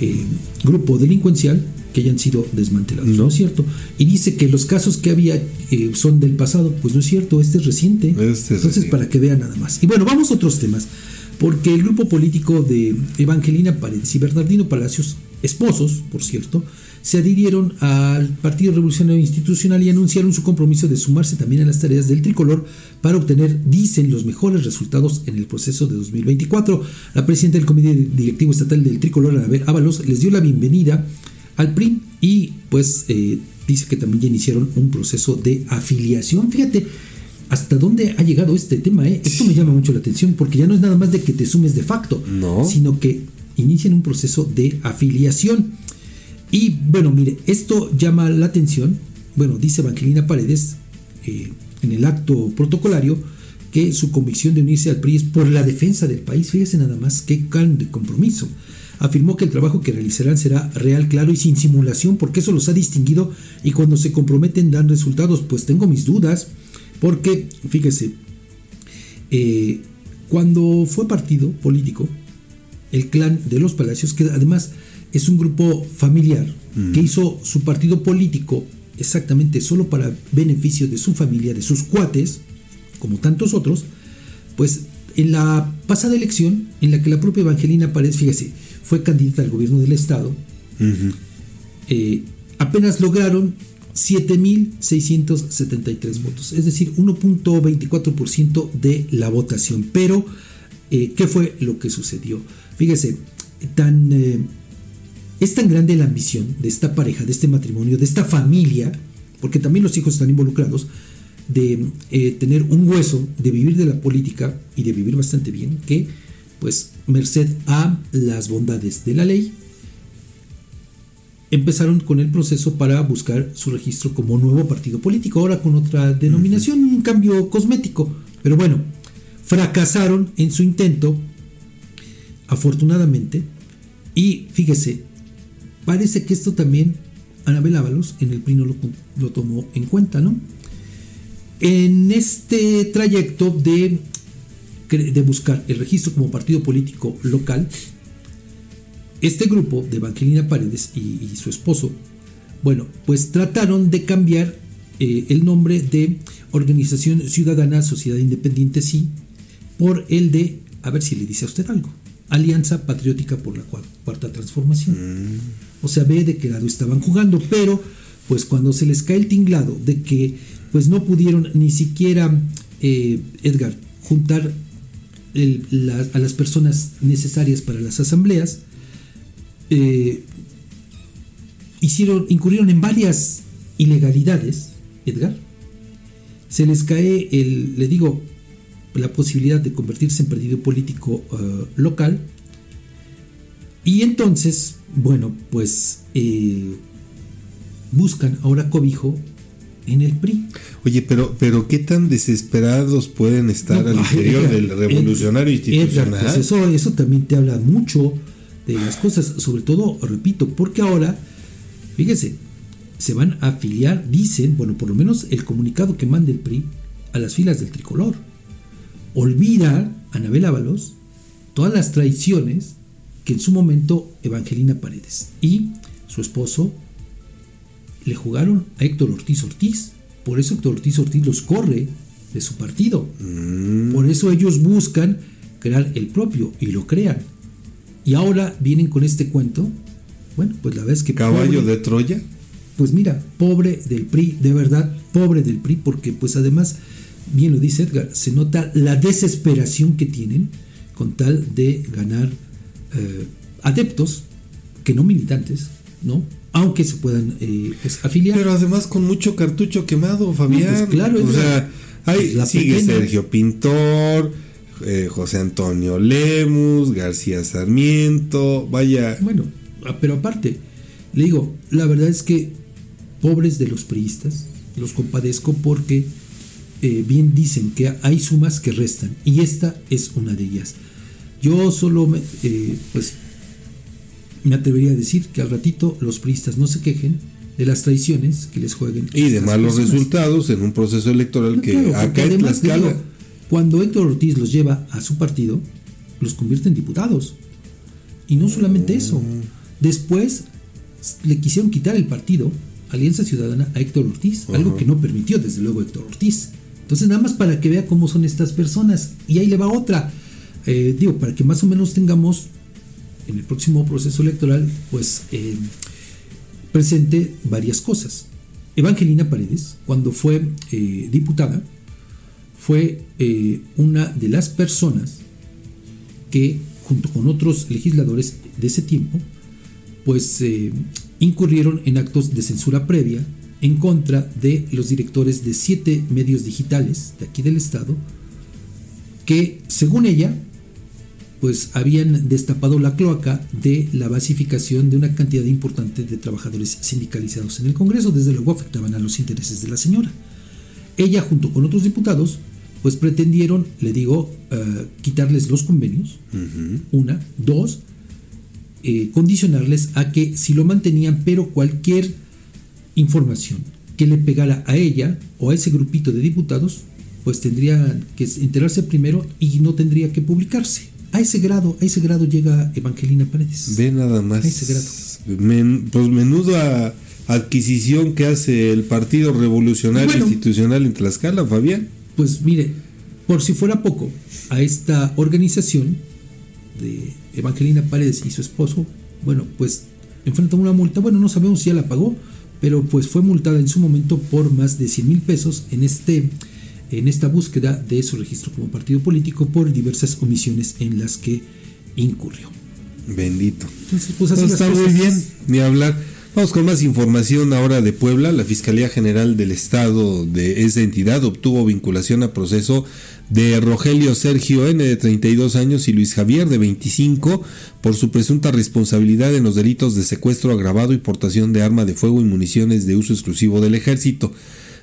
eh, grupo delincuencial que hayan sido desmantelados. No. es cierto. Y dice que los casos que había eh, son del pasado. Pues no es cierto, este es reciente. Este Entonces, para que vean nada más. Y bueno, vamos a otros temas. Porque el grupo político de Evangelina Paredes y Bernardino Palacios, esposos, por cierto, se adhirieron al Partido Revolucionario Institucional y anunciaron su compromiso de sumarse también a las tareas del tricolor para obtener, dicen, los mejores resultados en el proceso de 2024. La presidenta del Comité Directivo Estatal del Tricolor, Anabel Ábalos, les dio la bienvenida al PRI y pues eh, dice que también ya iniciaron un proceso de afiliación. Fíjate, hasta dónde ha llegado este tema. Eh? Esto me llama mucho la atención porque ya no es nada más de que te sumes de facto, sino que inician un proceso de afiliación. Y bueno, mire, esto llama la atención. Bueno, dice Evangelina Paredes eh, en el acto protocolario que su convicción de unirse al PRI es por la defensa del país. Fíjese nada más qué can de compromiso. Afirmó que el trabajo que realizarán será real, claro y sin simulación, porque eso los ha distinguido y cuando se comprometen dan resultados. Pues tengo mis dudas, porque fíjese, eh, cuando fue partido político, el clan de los Palacios, que además es un grupo familiar que hizo su partido político exactamente solo para beneficio de su familia, de sus cuates, como tantos otros, pues en la pasada elección, en la que la propia Evangelina Paredes, fíjese, fue candidata al gobierno del Estado, eh, apenas lograron 7.673 votos, es decir, 1.24% de la votación. Pero, eh, ¿qué fue lo que sucedió? Fíjese, tan, eh, es tan grande la ambición de esta pareja, de este matrimonio, de esta familia, porque también los hijos están involucrados, de eh, tener un hueso, de vivir de la política y de vivir bastante bien, que, pues, merced a las bondades de la ley, empezaron con el proceso para buscar su registro como nuevo partido político, ahora con otra denominación, un cambio cosmético. Pero bueno, fracasaron en su intento, afortunadamente, y fíjese, parece que esto también Anabel Ábalos en el PRI no lo, lo tomó en cuenta, ¿no? En este trayecto de, de buscar el registro como partido político local, este grupo de Evangelina Paredes y, su esposo, bueno, pues trataron de cambiar eh, el nombre de Organización Ciudadana Sociedad Independiente, sí, por el de, a ver si le dice a usted algo, Alianza Patriótica por la Cuarta Transformación. O sea, ve de qué lado estaban jugando, pero pues cuando se les cae el tinglado de que pues no pudieron ni siquiera, eh, Edgar, juntar a las personas necesarias para las asambleas, eh, hicieron, incurrieron en varias ilegalidades, Edgar. Se les cae le digo, la posibilidad de convertirse en partido político eh, local. Y entonces, bueno, pues eh, buscan ahora cobijo en el PRI. Oye, pero, pero ¿qué tan desesperados pueden estar al interior del revolucionario institucional? pues eso, eso también te habla mucho de las cosas, sobre todo, repito, porque ahora, fíjese, se van a afiliar, dicen, bueno, por lo menos el comunicado que manda el PRI a las filas del tricolor. Olvida Anabel Ábalos todas las traiciones que en su momento Evangelina Paredes y su esposo le jugaron a Héctor Ortiz Ortiz. Por eso Héctor Ortiz Ortiz los corre de su partido. Mm. Por eso ellos buscan crear el propio y lo crean. Y ahora vienen con este cuento. Bueno, pues la verdad es que... Caballo pobre- de Troya. Pues mira, pobre del PRI, de verdad, pobre del PRI, porque pues además, bien lo dice Edgar, se nota la desesperación que tienen con tal de ganar eh, adeptos, que no militantes, ¿no? Aunque se puedan eh, pues, afiliar. Pero además con mucho cartucho quemado, Fabián. pues claro, o es sea, la- hay, pues la sigue. Sergio Pintor, eh, José Antonio Lemus, García Sarmiento, vaya. Bueno, ah, pero aparte, le digo, la verdad es que pobres de los priistas, los compadezco porque eh, bien dicen que hay sumas que restan y esta es una de ellas. Yo solo me, eh, pues me atrevería a decir que al ratito los priistas no se quejen de las traiciones que les jueguen. Y de malos personas. resultados en un proceso electoral No, que claro, acá en Tlaxcala. digo, cuando Héctor Ortiz los lleva a su partido, los convierte en diputados. Y no solamente eso. Después le quisieron quitar el partido, Alianza Ciudadana, a Héctor Ortiz, algo que no permitió desde luego Héctor Ortiz. Entonces, nada más para que vea cómo son estas personas. Y ahí le va otra. Eh, digo, para que más o menos tengamos en el próximo proceso electoral, pues eh, presente varias cosas. Evangelina Paredes, cuando fue eh, diputada, fue eh, una de las personas que, junto con otros legisladores de ese tiempo, pues incurrieron en actos de censura previa en contra de los directores de siete medios digitales de aquí del estado, que, según ella, pues habían destapado la cloaca de la basificación de una cantidad importante de trabajadores sindicalizados en el Congreso. Desde luego afectaban a los intereses de la señora. Ella, junto con otros diputados, pues pretendieron, le digo, eh, quitarles los convenios, una, dos, eh, condicionarles a que si lo mantenían, pero cualquier información que le pegara a ella o a ese grupito de diputados, pues tendría que enterarse primero y no tendría que publicarse. A ese grado, a ese grado llega Evangelina Paredes. Ve nada más. A ese grado. Men- pues menuda adquisición que hace el Partido Revolucionario Bueno. Institucional en Tlaxcala, Fabián. Pues mire, por si fuera poco, a esta organización de Evangelina Paredes y su esposo, bueno, pues enfrentan una multa, bueno, no sabemos si ya la pagó, pero pues fue multada en su momento por más de 100 mil pesos en este en esta búsqueda de su registro como partido político por diversas omisiones en las que incurrió. Bendito. Entonces, pues así está muy bien, ni hablar. Vamos con más información ahora de Puebla. La Fiscalía General del Estado de esa entidad obtuvo vinculación a proceso de Rogelio Sergio N de 32 años y Luis Javier de 25 por su presunta responsabilidad en los delitos de secuestro agravado y portación de arma de fuego y municiones de uso exclusivo del ejército.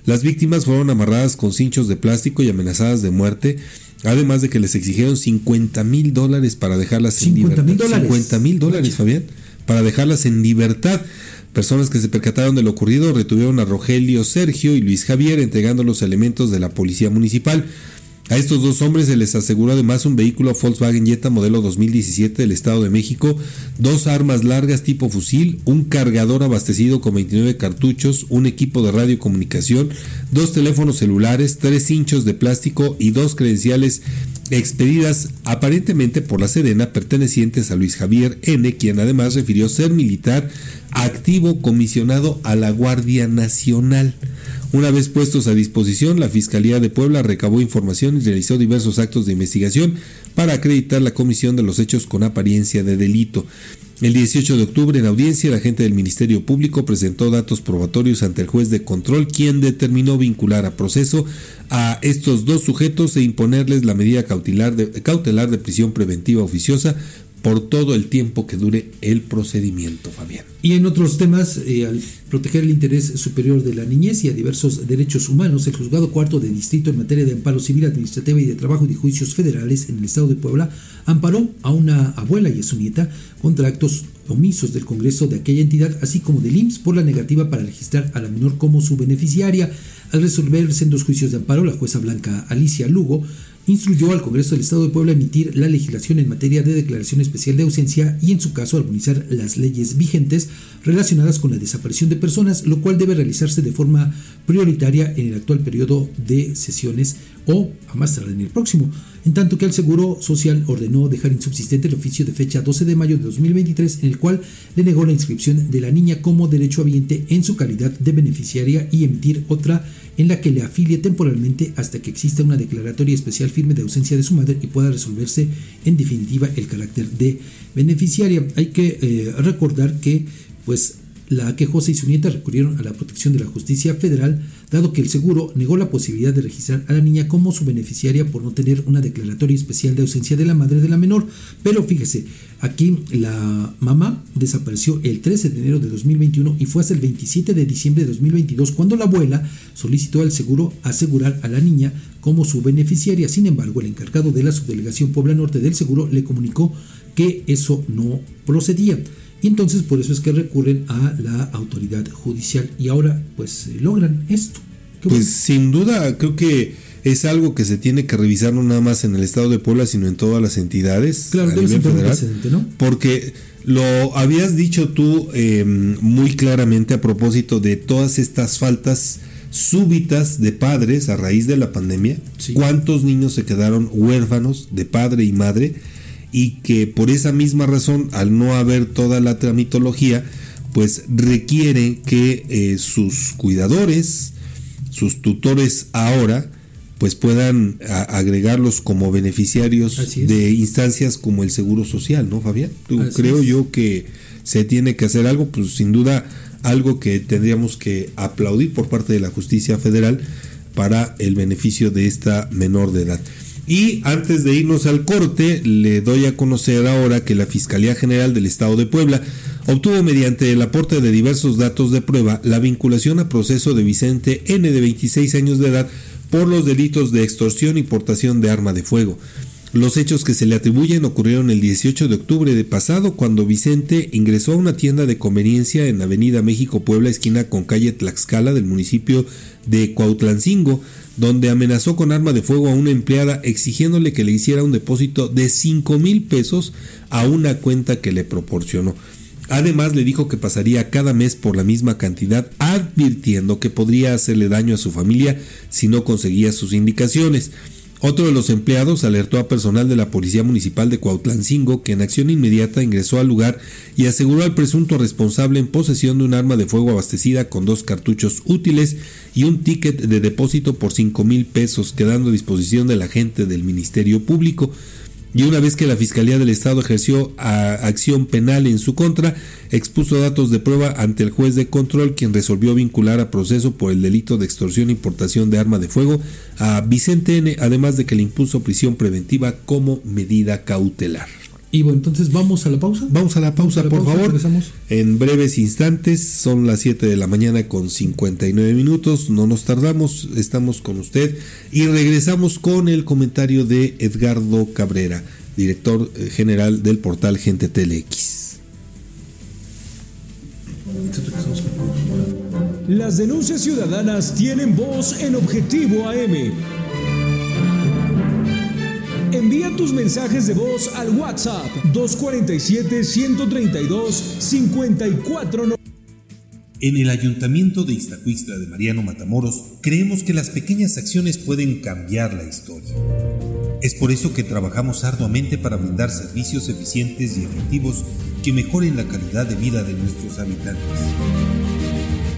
Las víctimas fueron amarradas con cinchos de plástico y amenazadas de muerte, además de que les exigieron 50 mil dólares para dejarlas en 50,000 libertad. dólares. 50 mil dólares, Fabián, para dejarlas en libertad. Personas que se percataron de lo ocurrido retuvieron a Rogelio Sergio y Luis Javier entregando los elementos de la policía municipal. A estos dos hombres se les aseguró además un vehículo Volkswagen Jetta modelo 2017 del Estado de México, dos armas largas tipo fusil, un cargador abastecido con 29 cartuchos, un equipo de radiocomunicación, dos teléfonos celulares, tres hinchos de plástico y dos credenciales expedidas aparentemente por la Sedena pertenecientes a Luis Javier N., quien además refirió ser militar activo comisionado a la Guardia Nacional. Una vez puestos a disposición, la Fiscalía de Puebla recabó información y realizó diversos actos de investigación para acreditar la comisión de los hechos con apariencia de delito. El 18 de octubre, en audiencia, el agente del Ministerio Público presentó datos probatorios ante el juez de control, quien determinó vincular a proceso a estos dos sujetos e imponerles la medida cautelar de, cautelar de prisión preventiva oficiosa por todo el tiempo que dure el procedimiento, Fabián. Y en otros temas, eh, al proteger el interés superior de la niñez y a diversos derechos humanos, el Juzgado Cuarto de Distrito en materia de amparo civil, administrativa y de trabajo y de juicios federales en el estado de Puebla amparó a una abuela y a su nieta contra actos omisos del Congreso de aquella entidad, así como del IMSS por la negativa para registrar a la menor como su beneficiaria. Al resolverse en dos juicios de amparo, la jueza Blanca Alicia Lugo instruyó al Congreso del Estado de Puebla emitir la legislación en materia de declaración especial de ausencia y en su caso armonizar las leyes vigentes relacionadas con la desaparición de personas, lo cual debe realizarse de forma prioritaria en el actual periodo de sesiones o a más tardar en el próximo, en tanto que el Seguro Social ordenó dejar insubsistente el oficio de fecha 12 de mayo de 2023 en el cual le negó la inscripción de la niña como derecho habiente en su calidad de beneficiaria y emitir otra en la que le afilie temporalmente hasta que exista una declaratoria especial firme de ausencia de su madre y pueda resolverse en definitiva el carácter de beneficiaria. Hay que eh, recordar que pues la quejosa y su nieta recurrieron a la protección de la justicia federal, dado que el seguro negó la posibilidad de registrar a la niña como su beneficiaria por no tener una declaratoria especial de ausencia de la madre de la menor. Pero fíjese, aquí la mamá desapareció el 13 de enero de 2021 y fue hasta el 27 de diciembre de 2022 cuando la abuela solicitó al seguro asegurar a la niña como su beneficiaria. Sin embargo, el encargado de la subdelegación Puebla Norte del seguro le comunicó que eso no procedía. Y entonces por eso es que recurren a la autoridad judicial y ahora pues eh, logran esto. Pues sin duda, creo que es algo que se tiene que revisar no nada más en el estado de Puebla, sino en todas las entidades Claro, a nivel federal. ¿no? Porque lo habías dicho tú eh, muy claramente a propósito de todas estas faltas súbitas de padres a raíz de la pandemia. Sí. ¿Cuántos niños se quedaron huérfanos de padre y madre? Y que por esa misma razón, al no haber toda la tramitología, pues requiere que eh, sus cuidadores, sus tutores ahora, pues puedan agregarlos como beneficiarios de instancias como el Seguro Social, ¿no, Fabián? Así creo es. yo que se tiene que hacer algo, pues sin duda algo que tendríamos que aplaudir por parte de la justicia federal para el beneficio de esta menor de edad. Y antes de irnos al corte, le doy a conocer ahora que la Fiscalía General del Estado de Puebla obtuvo mediante el aporte de diversos datos de prueba la vinculación a proceso de Vicente N de 26 años de edad por los delitos de extorsión y portación de arma de fuego. Los hechos que se le atribuyen ocurrieron el 18 de octubre de pasado cuando Vicente ingresó a una tienda de conveniencia en Avenida México Puebla esquina con calle Tlaxcala del municipio de Cuautlancingo, donde amenazó con arma de fuego a una empleada exigiéndole que le hiciera un depósito de 5 mil pesos a una cuenta que le proporcionó. Además le dijo que pasaría cada mes por la misma cantidad, advirtiendo que podría hacerle daño a su familia si no conseguía sus indicaciones. Otro de los empleados alertó a personal de la Policía Municipal de Cuautlancingo que en acción inmediata ingresó al lugar y aseguró al presunto responsable en posesión de un arma de fuego abastecida con dos cartuchos útiles y un ticket de depósito por 5 mil pesos, quedando a disposición del agente del Ministerio Público y una vez que la Fiscalía del Estado ejerció acción penal en su contra, expuso datos de prueba ante el juez de control quien resolvió vincular a proceso por el delito de extorsión e importación de arma de fuego a Vicente N, además de que le impuso prisión preventiva como medida cautelar. Y bueno, entonces vamos a la pausa. Vamos a la pausa, por favor. En breves instantes, son las 7 de la mañana con 59 minutos. No nos tardamos, estamos con usted y regresamos con el comentario de Edgardo Cabrera, director eh, general del portal Gente TLX. Las denuncias ciudadanas tienen voz en Objetivo AM Envía tus mensajes de voz al WhatsApp 247-132-54. En el Ayuntamiento de Iztacuistla de Mariano Matamoros creemos que las pequeñas acciones pueden cambiar la historia. Es por eso que trabajamos arduamente para brindar servicios eficientes y efectivos que mejoren la calidad de vida de nuestros habitantes.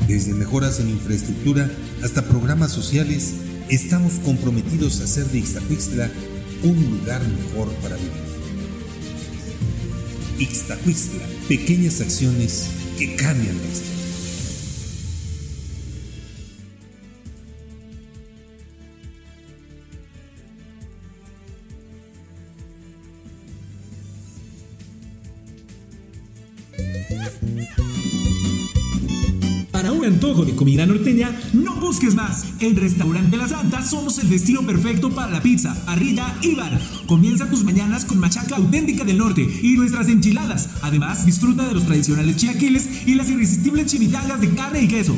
Desde mejoras en infraestructura hasta programas sociales, estamos comprometidos a hacer de Iztacuistla un lugar mejor para vivir. Ixtacuistla, pequeñas acciones que cambian la. No busques más. En Restaurante La Santa somos el destino perfecto para la pizza, parrilla y bar. Comienza tus mañanas con machaca auténtica del norte y nuestras enchiladas. Además, disfruta de los tradicionales chiaquiles y las irresistibles chimichangas de carne y queso.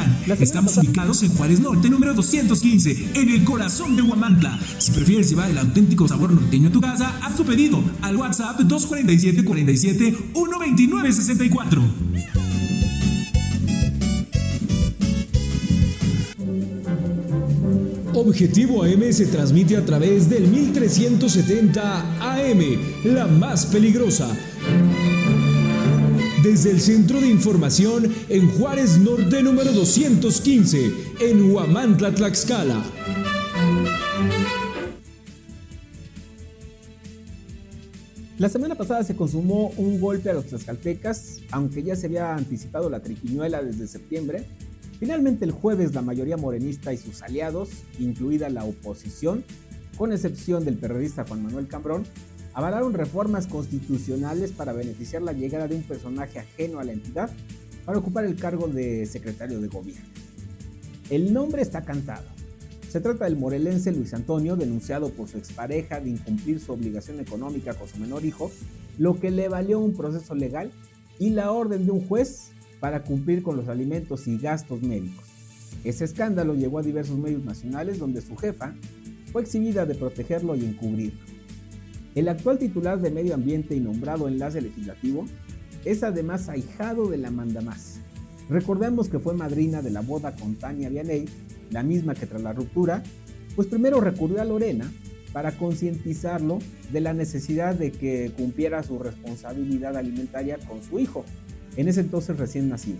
Estamos ubicados en Juárez Norte, número 215, en el corazón de Huamantla. Si prefieres llevar el auténtico sabor norteño a tu casa, haz tu pedido al WhatsApp 247 47 129 64. Objetivo AM se transmite a través del 1370 AM, la más peligrosa. Desde el Centro de Información en Juárez Norte número 215, en Huamantla, Tlaxcala. La semana pasada se consumó un golpe a los tlaxcaltecas, aunque ya se había anticipado la triquiñuela desde septiembre, Finalmente el jueves la mayoría morenista y sus aliados, incluida la oposición, con excepción del periodista Juan Manuel Cambrón, avalaron reformas constitucionales para beneficiar la llegada de un personaje ajeno a la entidad para ocupar el cargo de secretario de gobierno. El nombre está cantado. Se trata del morelense Luis Antonio, denunciado por su expareja de incumplir su obligación económica con su menor hijo, lo que le valió un proceso legal y la orden de un juez para cumplir con los alimentos y gastos médicos. Ese escándalo llegó a diversos medios nacionales donde su jefa fue exhibida de protegerlo y encubrirlo. El actual titular de Medio Ambiente y nombrado enlace legislativo es además ahijado de la mandamás. Recordemos que fue madrina de la boda con Tania Vianey, la misma que tras la ruptura, pues primero recurrió a Lorena para concientizarlo de la necesidad de que cumpliera su responsabilidad alimentaria con su hijo, en ese entonces recién nacido,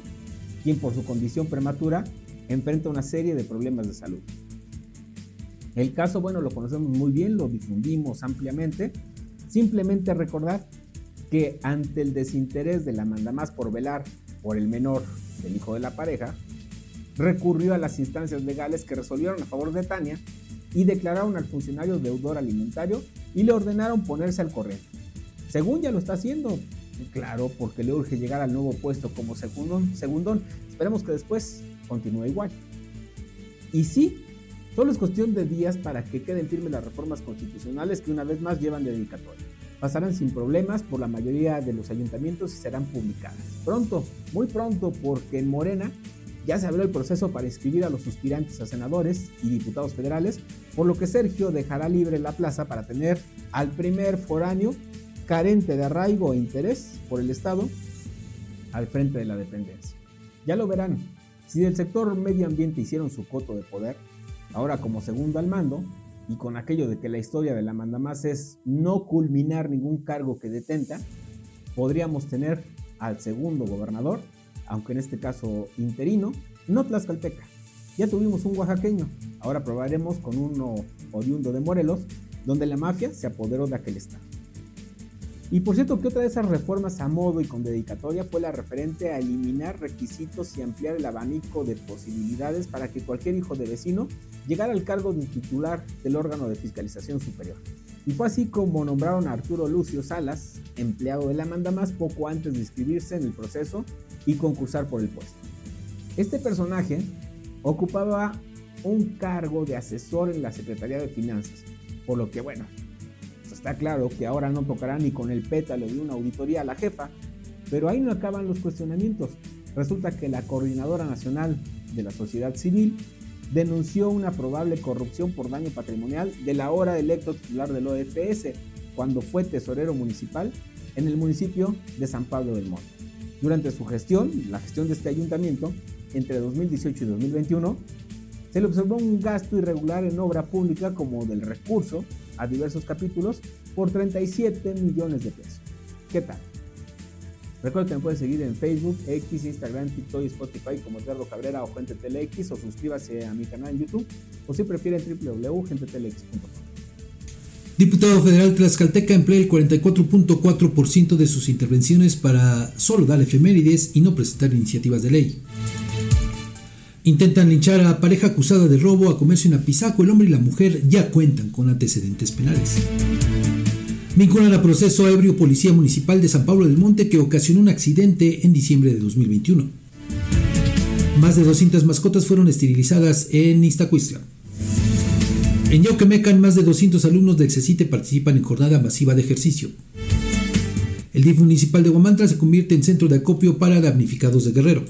quien por su condición prematura enfrenta una serie de problemas de salud. El caso, bueno, lo conocemos muy bien, lo difundimos ampliamente. Simplemente recordar que ante el desinterés de la mandamás por velar por el menor del hijo de la pareja, recurrió a las instancias legales que resolvieron a favor de Tania y declararon al funcionario deudor alimentario y le ordenaron ponerse al corriente. Según ya lo está haciendo, claro, porque le urge llegar al nuevo puesto como segundón, segundón. Esperemos que después continúe igual. Y sí, solo es cuestión de días para que queden firmes las reformas constitucionales que una vez más llevan de dedicatoria. Pasarán sin problemas por la mayoría de los ayuntamientos y serán publicadas. Pronto, muy pronto, porque en Morena ya se abrió el proceso para inscribir a los aspirantes a senadores y diputados federales, por lo que Sergio dejará libre la plaza para tener al primer foráneo carente de arraigo e interés por el Estado al frente de la dependencia. Ya lo verán, si del sector medio ambiente hicieron su coto de poder, ahora como segundo al mando, y con aquello de que la historia de la mandamás es no culminar ningún cargo que detenta, podríamos tener al segundo gobernador aunque en este caso interino, no tlaxcalteca. Ya tuvimos un oaxaqueño, ahora probaremos con uno oriundo de Morelos, donde la mafia se apoderó de aquel estado. Y por cierto que otra de esas reformas a modo y con dedicatoria fue la referente a eliminar requisitos y ampliar el abanico de posibilidades para que cualquier hijo de vecino llegara al cargo de titular del órgano de fiscalización superior. Y fue así como nombraron a Arturo Lucio Salas, empleado de la manda más poco antes de inscribirse en el proceso y concursar por el puesto. Este personaje ocupaba un cargo de asesor en la Secretaría de Finanzas, por lo que bueno, está claro que ahora no tocará ni con el pétalo de una auditoría a la jefa, pero ahí no acaban los cuestionamientos. Resulta que la Coordinadora Nacional de la Sociedad Civil denunció una probable corrupción por daño patrimonial de la hora electo titular del OFS cuando fue tesorero municipal en el municipio de San Pablo del Monte. Durante su gestión, la gestión de este ayuntamiento, entre 2018 y 2021, se le observó un gasto irregular en obra pública como del recurso a diversos capítulos por 37 millones de pesos. ¿Qué tal? Recuerda que me puedes seguir en Facebook, X, Instagram, TikTok y Spotify como Eduardo Cabrera o Gente TeleX o suscríbase a mi canal en YouTube o si prefieren www.gentetelex.com. Diputado federal Tlaxcalteca emplea el 44.4% de sus intervenciones para solo dar efemérides y no presentar iniciativas de ley. Intentan linchar a pareja acusada de robo a comercio en Apizaco. El hombre y la mujer ya cuentan con antecedentes penales. Vinculan a proceso ebrio policía municipal de San Pablo del Monte que ocasionó un accidente en diciembre de 2021. Más de 200 mascotas fueron esterilizadas en Iztacuistla. En Yauquemecan, más de 200 alumnos del CECITE participan en jornada masiva de ejercicio. El DIF municipal de Huamantla se convierte en centro de acopio para damnificados de Guerrero.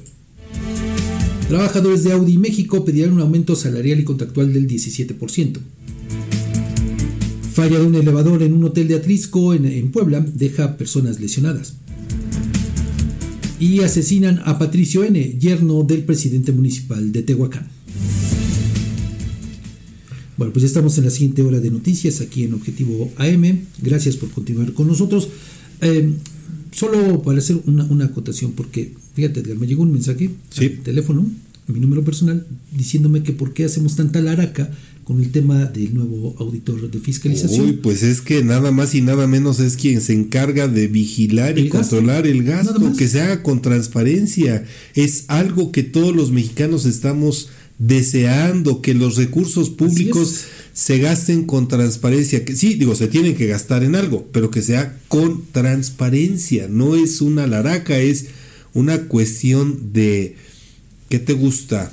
Trabajadores de Audi México pedirán un aumento salarial y contractual del 17%. Falla de un elevador en un hotel de Atrisco en, Puebla deja personas lesionadas. Y asesinan a Patricio N., yerno del presidente municipal de Tehuacán. Bueno, pues ya estamos en la siguiente hora de noticias aquí en Objetivo AM. Gracias por continuar con nosotros. Eh, solo para hacer una, acotación, porque fíjate, Edgar, me llegó un mensaje sí. al teléfono, a mi número personal, diciéndome que por qué hacemos tanta laraca con el tema del nuevo auditor de fiscalización. Uy, pues es que nada más y nada menos es quien se encarga de vigilar y controlar el gasto, que se haga con transparencia. Es algo que todos los mexicanos estamos deseando que los recursos públicos se gasten con transparencia. Que sí, digo, se tienen que gastar en algo, pero que sea con transparencia. No es una laraca, es una cuestión de ¿qué te gusta?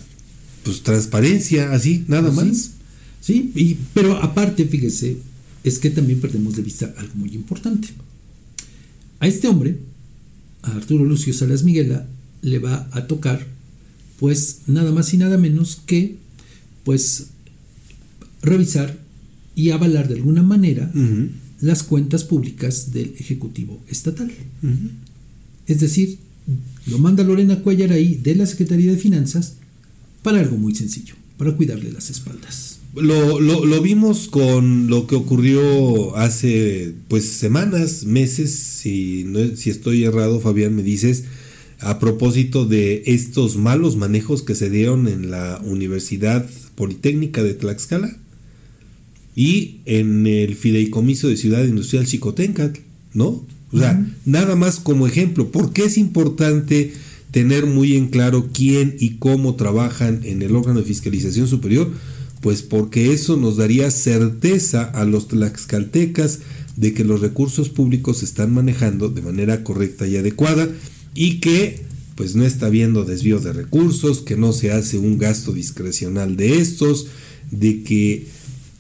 Pues transparencia, así, nada pues más. Sí, y, pero aparte, fíjese, es que también perdemos de vista algo muy importante. A este hombre, a Arturo Lucio Salas Miguela, le va a tocar pues nada más y nada menos que pues revisar y avalar de alguna manera las cuentas públicas del Ejecutivo Estatal. Es decir, lo manda Lorena Cuellar ahí de la Secretaría de Finanzas para algo muy sencillo, para cuidarle las espaldas. Lo, lo, vimos con lo que ocurrió hace pues semanas, meses, si, no, si estoy errado, Fabián, me dices, a propósito de estos malos manejos que se dieron en la Universidad Politécnica de Tlaxcala. Y en el fideicomiso de Ciudad Industrial Chicotencatl, ¿no? O sea, nada más como ejemplo, ¿por qué es importante tener muy en claro quién y cómo trabajan en el órgano de fiscalización superior? Pues porque eso nos daría certeza a los tlaxcaltecas de que los recursos públicos se están manejando de manera correcta y adecuada y que pues no está habiendo desvío de recursos, que no se hace un gasto discrecional de estos, de que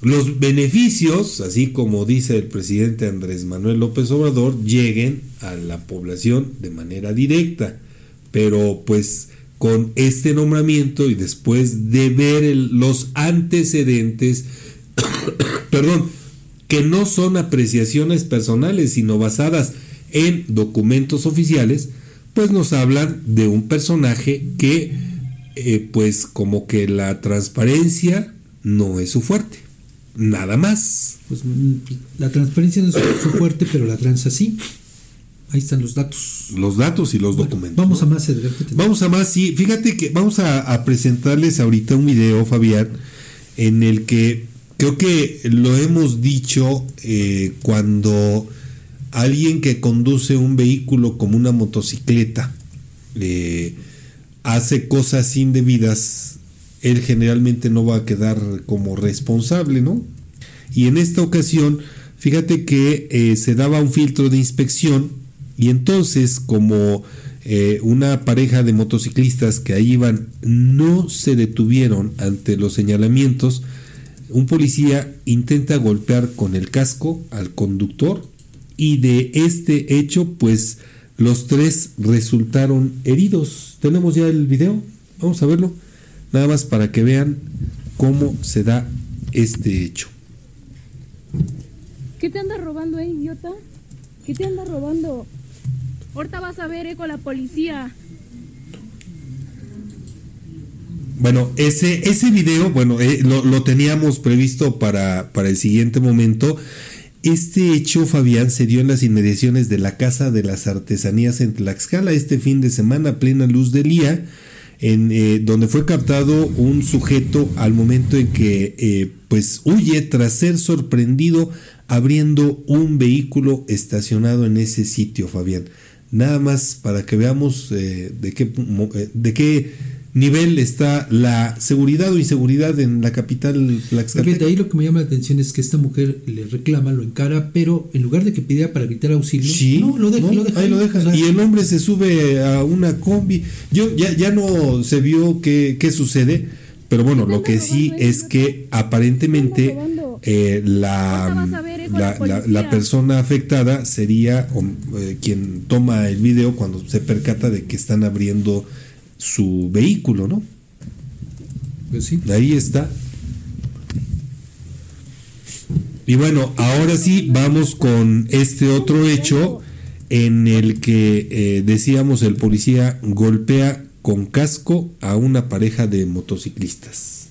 los beneficios, así como dice el presidente Andrés Manuel López Obrador, lleguen a la población de manera directa. Pero pues con este nombramiento y después de ver los antecedentes, perdón, que no son apreciaciones personales, sino basadas en documentos oficiales, pues nos hablan de un personaje que eh, pues como que la transparencia no es su fuerte. Nada más. Pues mm, la transparencia no es su fuerte, pero la transa sí. Ahí están los datos. Los datos y los documentos. Vamos a más, Edgar. Vamos a más, sí. Fíjate que vamos a, presentarles ahorita un video, Fabián, en el que creo que lo hemos dicho eh, cuando alguien que conduce un vehículo como una motocicleta eh, hace cosas indebidas, él generalmente no va a quedar como responsable, ¿no? Y en esta ocasión, fíjate que eh, se daba un filtro de inspección y entonces como eh, una pareja de motociclistas que ahí iban no se detuvieron ante los señalamientos, un policía intenta golpear con el casco al conductor y de este hecho pues los tres resultaron heridos. Tenemos ya el video, vamos a verlo, nada más para que vean cómo se da este hecho. ¿Qué te anda robando, eh, idiota? ¿Qué te anda robando? Ahorita vas a ver, eh, con la policía. Bueno, ese, ese video, bueno, eh, lo, lo, teníamos previsto para, para el siguiente momento. Este hecho, Fabián, se dio en las inmediaciones de la Casa de las Artesanías en Tlaxcala este fin de semana, plena luz del día, en eh, donde fue captado un sujeto al momento en que eh, pues huye tras ser sorprendido abriendo un vehículo estacionado en ese sitio, Fabián. Nada más para que veamos eh, de qué de qué nivel está la seguridad o inseguridad en la capital Tlaxcalteca. ahí lo que me llama la atención es que esta mujer le reclama, lo encara, pero en lugar de que pidiera para gritar auxilio, no, lo deja, ahí lo deja. y el hombre se sube a una combi. Yo ya, ya no se vio qué, qué sucede, pero bueno, lo que sí es que aparentemente eh, la, la, la, persona afectada sería eh, quien toma el video cuando se percata de que están abriendo su vehículo, ¿no? Pues sí. Ahí está. Y bueno, ahora sí vamos con este otro hecho en el que eh, decíamos el policía golpea con casco a una pareja de motociclistas.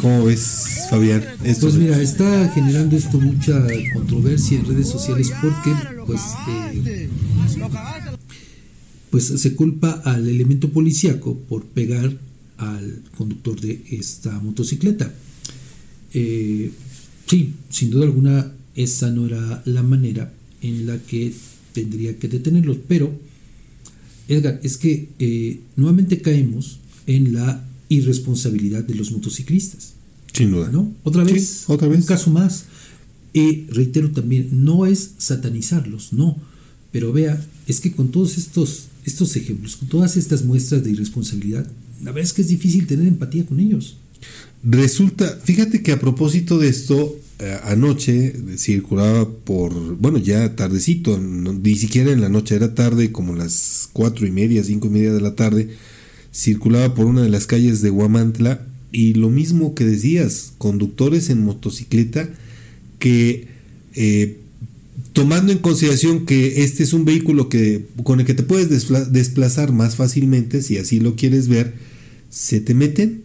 ¿Cómo ves, Fabián? pues mira, está generando esto mucha controversia en redes sociales porque pues, eh, pues se culpa al elemento policíaco por pegar al conductor de esta motocicleta. Eh, sí, sin duda alguna esa no era la manera en la que tendría que detenerlos, pero Edgar, es que eh, nuevamente caemos en la irresponsabilidad de los motociclistas. Sin duda. ¿no? Otra vez, otra vez. un caso más. Y reitero también, no es satanizarlos, no. Pero vea, es que con todos estos, estos ejemplos, con todas estas muestras de irresponsabilidad, la verdad es que es difícil tener empatía con ellos. Resulta, fíjate que a propósito de esto, eh, anoche circulaba por, bueno, ya tardecito, ni siquiera en la noche, era tarde, como las cuatro y media, cinco y media de la tarde, circulaba por una de las calles de Huamantla y lo mismo que decías, conductores en motocicleta que eh, tomando en consideración que este es un vehículo que, con el que te puedes desplazar más fácilmente, si así lo quieres ver, se te meten.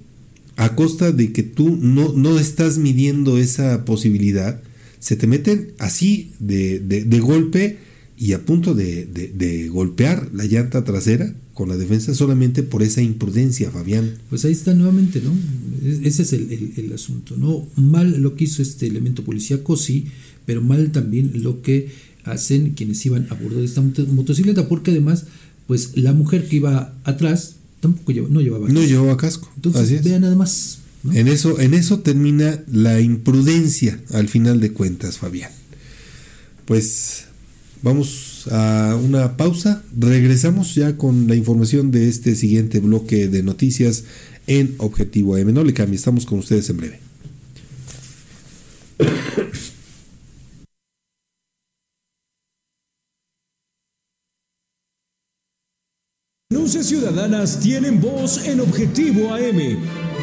A costa de que tú no, no estás midiendo esa posibilidad, se te meten así de, de, golpe y a punto de, de, golpear la llanta trasera con la defensa solamente por esa imprudencia, Fabián. Pues ahí está nuevamente, ¿no? Ese es el, el, asunto, ¿no? Mal lo que hizo este elemento policíaco, sí, pero mal también lo que hacen quienes iban a bordo de esta motocicleta, porque además, pues la mujer que iba atrás tampoco no llevaba casco. No llevaba casco. Entonces, vean nada más. En, eso, en eso termina la imprudencia al final de cuentas, Fabián. Pues vamos a una pausa. Regresamos ya con la información de este siguiente bloque de noticias en Objetivo AM. No le cambie, estamos con ustedes en breve. Denuncias ciudadanas tienen voz en Objetivo AM.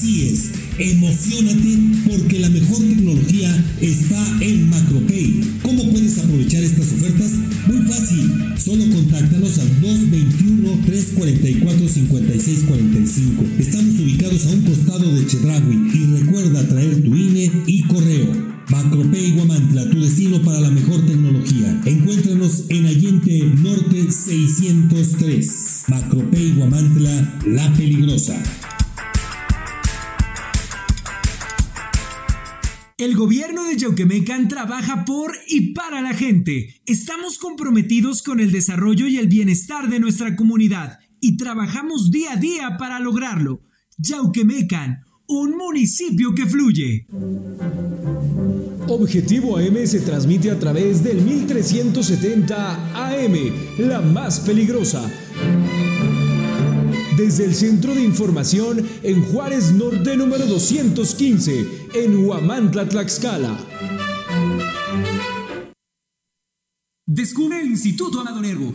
Así es, emocionate porque la mejor tecnología está en MacroPay. ¿Cómo puedes aprovechar estas ofertas? Muy fácil, solo contáctanos al 221 344 5645 trabaja por y para la gente. Estamos comprometidos con el desarrollo y el bienestar de nuestra comunidad y trabajamos día a día para lograrlo. Yauquemecan, un municipio que fluye. Objetivo AM se transmite a través del 1370 AM, la más peligrosa desde el Centro de Información en Juárez Norte número 215, en Huamantla, Tlaxcala. Descubre el Instituto Amado Nervo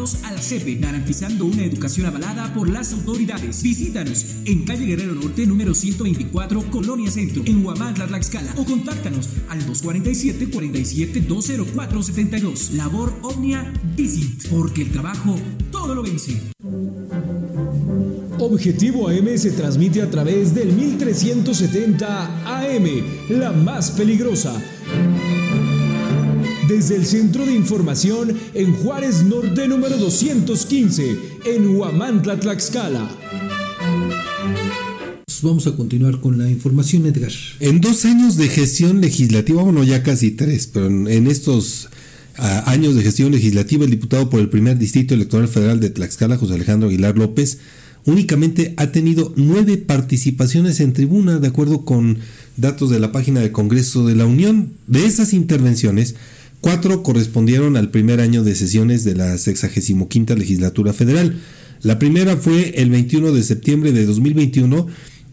a la CEPE, garantizando una educación avalada por las autoridades. Visítanos en calle Guerrero Norte, número 124, Colonia Centro, en Huamantla, Tlaxcala, o contáctanos al 247-47-20472. Labor Omnia Visit, porque el trabajo todo lo vence. Objetivo AM se transmite a través del 1370 AM, la más peligrosa desde el Centro de Información en Juárez Norte número 215, en Huamantla, Tlaxcala. Vamos a continuar con la información, Edgar. En dos años de gestión legislativa, bueno, ya casi tres, pero en estos ah, años de gestión legislativa, el diputado por el primer distrito electoral federal de Tlaxcala, José Alejandro Aguilar López, únicamente ha tenido nueve participaciones en tribuna, de acuerdo con datos de la página del Congreso de la Unión. De esas intervenciones, cuatro correspondieron al primer año de sesiones de la 65 legislatura federal. La primera fue el 21 de septiembre de 2021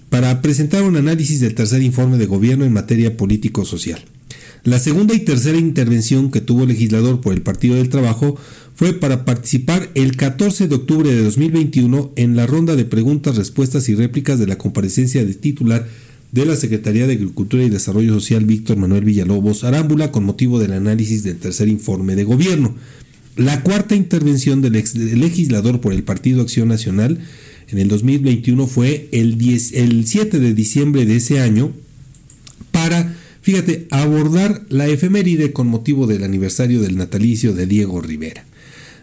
para presentar un análisis del tercer informe de gobierno en materia político-social. La segunda y tercera intervención que tuvo el legislador por el Partido del Trabajo fue para participar el 14 de octubre de 2021 en la ronda de preguntas, respuestas y réplicas de la comparecencia de titular de la Secretaría de Agricultura y Desarrollo Social Víctor Manuel Villalobos Arámbula con motivo del análisis del tercer informe de gobierno. La cuarta intervención del, legislador por el Partido Acción Nacional en el 2021 fue el, 10, el 7 de diciembre de ese año para, fíjate, abordar la efeméride con motivo del aniversario del natalicio de Diego Rivera.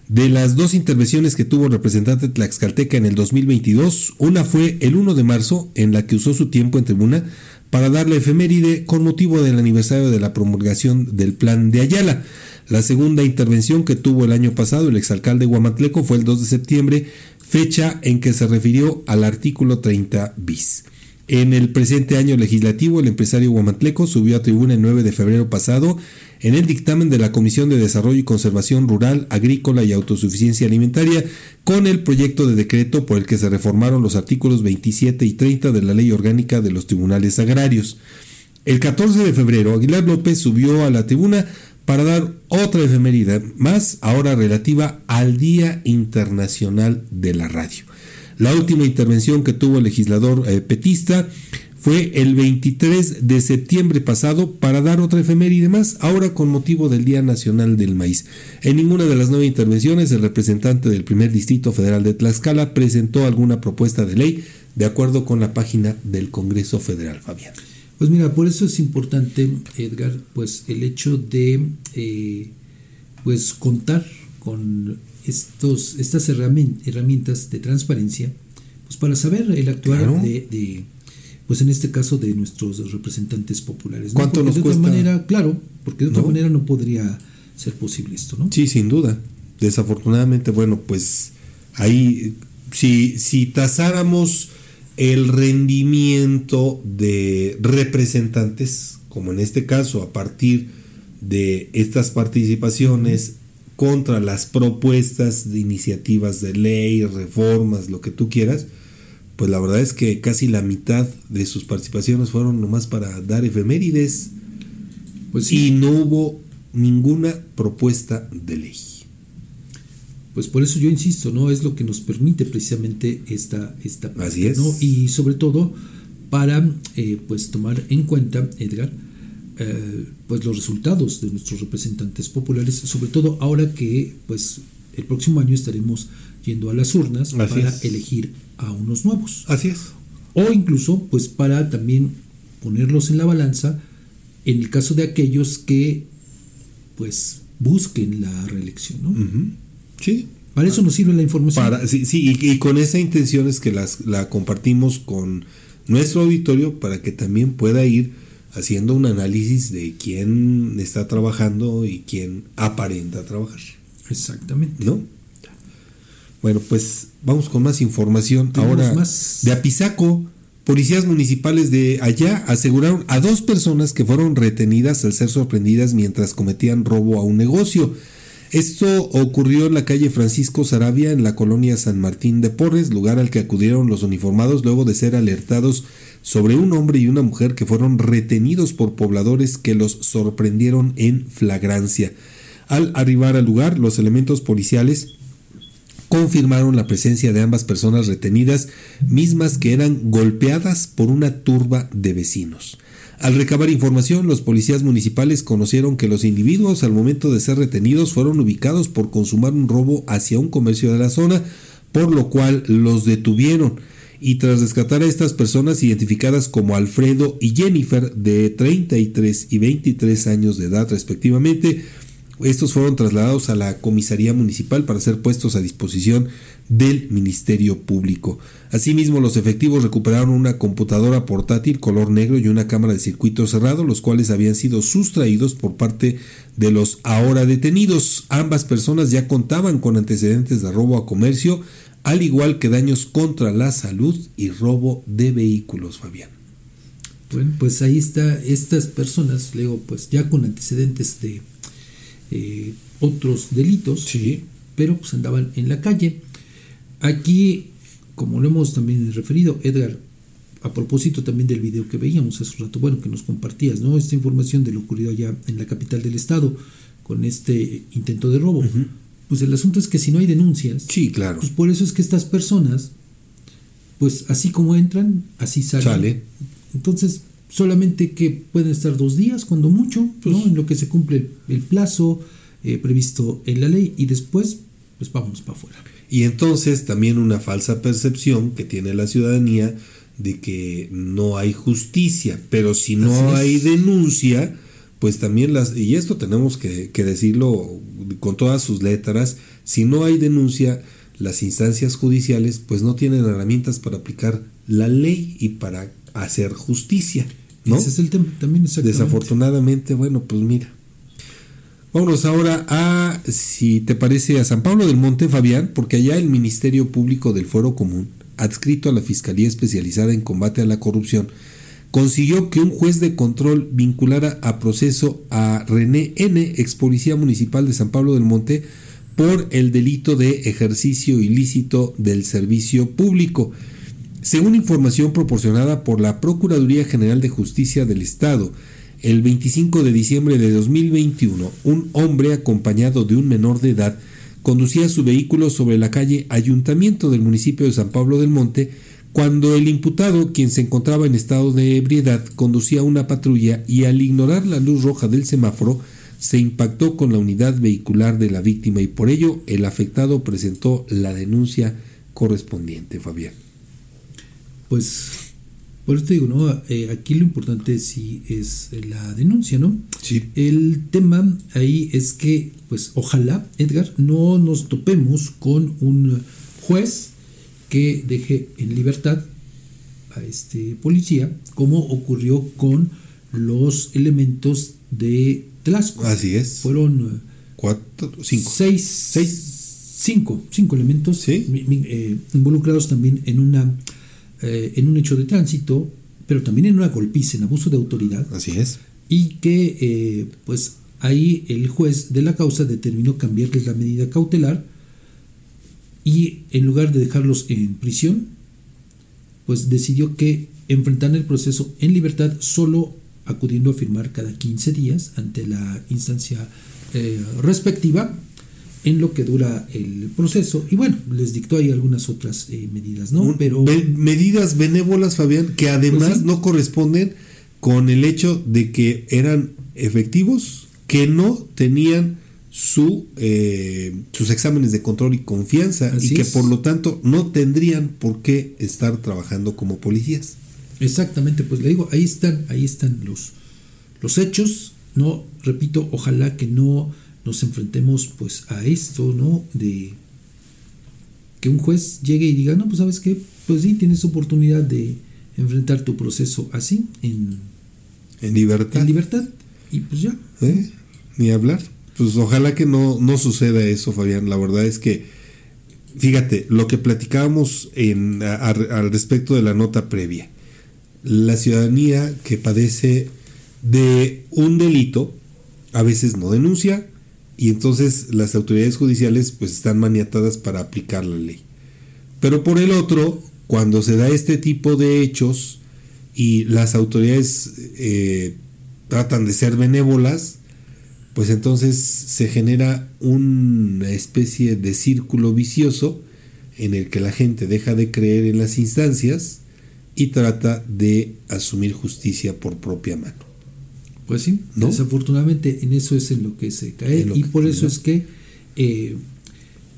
De las dos intervenciones que tuvo el representante Tlaxcalteca en el 2022, una fue el 1 de marzo, en la que usó su tiempo en tribuna para dar la efeméride con motivo del aniversario de la promulgación del plan de Ayala. La segunda intervención que tuvo el año pasado el exalcalde Guamatleco fue el 2 de septiembre, fecha en que se refirió al artículo 30 bis. En el presente año legislativo, el empresario Guamatleco subió a tribuna el 9 de febrero pasado en el dictamen de la Comisión de Desarrollo y Conservación Rural, Agrícola y Autosuficiencia Alimentaria con el proyecto de decreto por el que se reformaron los artículos 27 y 30 de la Ley Orgánica de los Tribunales Agrarios. El 14 de febrero, Aguilar López subió a la tribuna para dar otra efemeridad más, ahora relativa al Día Internacional de la Radio. La última intervención que tuvo el legislador eh, petista fue el 23 de septiembre pasado para dar otra efeméride más, ahora con motivo del Día Nacional del Maíz. En ninguna de las nueve intervenciones el representante del primer distrito federal de Tlaxcala presentó alguna propuesta de ley de acuerdo con la página del Congreso Federal, Fabián. Pues mira, por eso es importante, Edgar, pues el hecho de eh, pues contar con estos, estas herramientas de transparencia, pues para saber el actuar de pues en este caso de nuestros representantes populares. ¿Cuánto nos de otra manera, claro, porque de otra manera no podría ser posible esto, ¿no? Sí, sin duda. Desafortunadamente, bueno, pues ahí, si, si tasáramos el rendimiento de representantes, como en este caso, a partir de estas participaciones contra las propuestas de iniciativas de ley, reformas, lo que tú quieras, pues la verdad es que casi la mitad de sus participaciones fueron nomás para dar efemérides. Pues Y no hubo ninguna propuesta de ley. Pues por eso yo insisto, ¿no? Es lo que nos permite precisamente esta, esta Así es. Y sobre todo para eh, pues tomar en cuenta, Edgar, eh, pues los resultados de nuestros representantes populares, sobre todo ahora que pues el próximo año estaremos yendo a las urnas para elegir a unos nuevos. Así es. O incluso, pues para también ponerlos en la balanza en el caso de aquellos que, pues, busquen la reelección, ¿no? Sí. Para eso nos sirve la información. Para, sí, sí y, con esa intención es que las, la compartimos con nuestro auditorio para que también pueda ir haciendo un análisis de quién está trabajando y quién aparenta trabajar. Exactamente. ¿No? Bueno, pues vamos con más información. Ahora, de Apizaco, policías municipales de allá aseguraron a dos personas que fueron retenidas al ser sorprendidas mientras cometían robo a un negocio. Esto ocurrió en la calle Francisco Sarabia, en la colonia San Martín de Porres, lugar al que acudieron los uniformados luego de ser alertados sobre un hombre y una mujer que fueron retenidos por pobladores que los sorprendieron en flagrancia. Al arribar al lugar, los elementos policiales confirmaron la presencia de ambas personas retenidas, mismas que eran golpeadas por una turba de vecinos. Al recabar información, los policías municipales conocieron que los individuos al momento de ser retenidos fueron ubicados por consumar un robo hacia un comercio de la zona, por lo cual los detuvieron y tras rescatar a estas personas identificadas como Alfredo y Jennifer de 33 y 23 años de edad respectivamente, estos fueron trasladados a la comisaría municipal para ser puestos a disposición del Ministerio Público. Asimismo, los efectivos recuperaron una computadora portátil color negro y una cámara de circuito cerrado, los cuales habían sido sustraídos por parte de los ahora detenidos. Ambas personas ya contaban con antecedentes de robo a comercio al igual que daños contra la salud y robo de vehículos, Fabián. Bueno, pues ahí está, estas personas, luego, pues ya con antecedentes de eh, otros delitos, Sí. pero pues andaban en la calle. Aquí, como lo hemos también referido, Edgar, a propósito también del video que veíamos hace un rato, bueno, que nos compartías, ¿no? Esta información de lo ocurrido allá en la capital del estado con este intento de robo. Pues el asunto es que si no hay denuncias, Sí, claro. pues por eso es que estas personas, pues así como entran, así salen. Sale. Entonces, solamente que pueden estar dos días, cuando mucho, Pues ¿no? En lo que se cumple el, plazo eh, previsto en la ley y después, pues vámonos para afuera. Y entonces también una falsa percepción que tiene la ciudadanía de que no hay justicia, pero si no hay denuncia, pues también las, y esto tenemos que, que decirlo con todas sus letras, si no hay denuncia, las instancias judiciales pues no tienen herramientas para aplicar la ley y para hacer justicia, ¿no? Ese es el tema también. Desafortunadamente, bueno, pues mira. Vámonos ahora a, si te parece, a San Pablo del Monte, Fabián, porque allá el Ministerio Público del Fuero Común, adscrito a la Fiscalía Especializada en Combate a la Corrupción, consiguió que un juez de control vinculara a proceso a René N., ex policía municipal de San Pablo del Monte, por el delito de ejercicio ilícito del servicio público. Según información proporcionada por la Procuraduría General de Justicia del Estado, el 25 de diciembre de 2021, un hombre acompañado de un menor de edad conducía su vehículo sobre la calle Ayuntamiento del municipio de San Pablo del Monte cuando el imputado, quien se encontraba en estado de ebriedad, conducía una patrulla y al ignorar la luz roja del semáforo, se impactó con la unidad vehicular de la víctima y por ello el afectado presentó la denuncia correspondiente, Fabián. Pues, por eso te digo, ¿no? Eh, aquí lo importante sí es la denuncia, ¿no? Sí. El tema ahí es que, pues, ojalá, Edgar, no nos topemos con un juez que deje en libertad a este policía, como ocurrió con los elementos de Tlaxco. Así es. Fueron eh, Cuatro, cinco. seis, Seis. cinco, cinco elementos Sí. eh, involucrados también en una eh, en un hecho de tránsito, pero también en una golpiza, en abuso de autoridad, Así es. y que eh, pues ahí el juez de la causa determinó cambiarles la medida cautelar y en lugar de dejarlos en prisión, pues decidió que enfrentar el proceso en libertad solo acudiendo a firmar cada 15 días ante la instancia eh, respectiva en lo que dura el proceso y bueno les dictó ahí algunas otras eh, medidas no pero be- medidas benévolas, Fabián, que además Pues sí. no corresponden con el hecho de que eran efectivos, que no tenían su, eh, sus exámenes de control y confianza Así y que es. por lo tanto no tendrían por qué estar trabajando como policías. Exactamente, pues le digo, ahí están, ahí están los, los hechos, no, repito, ojalá que no nos enfrentemos pues a esto, ¿no? De que un juez llegue y diga, no, pues sabes qué, pues sí, tienes oportunidad de enfrentar tu proceso así, en, En libertad. en libertad, y pues ya. ¿Eh? Ni hablar. Pues ojalá que no, no suceda eso, Fabián. La verdad es que, fíjate, lo que platicábamos en, al respecto de la nota previa, la ciudadanía que padece de un delito, a veces no denuncia, y entonces las autoridades judiciales pues están maniatadas para aplicar la ley. Pero por el otro, cuando se da este tipo de hechos y las autoridades eh, tratan de ser benévolas, pues entonces se genera una especie de círculo vicioso en el que la gente deja de creer en las instancias y trata de asumir justicia por propia mano. Pues sí, ¿No? desafortunadamente en eso es en lo que se cae y por eso es que eh,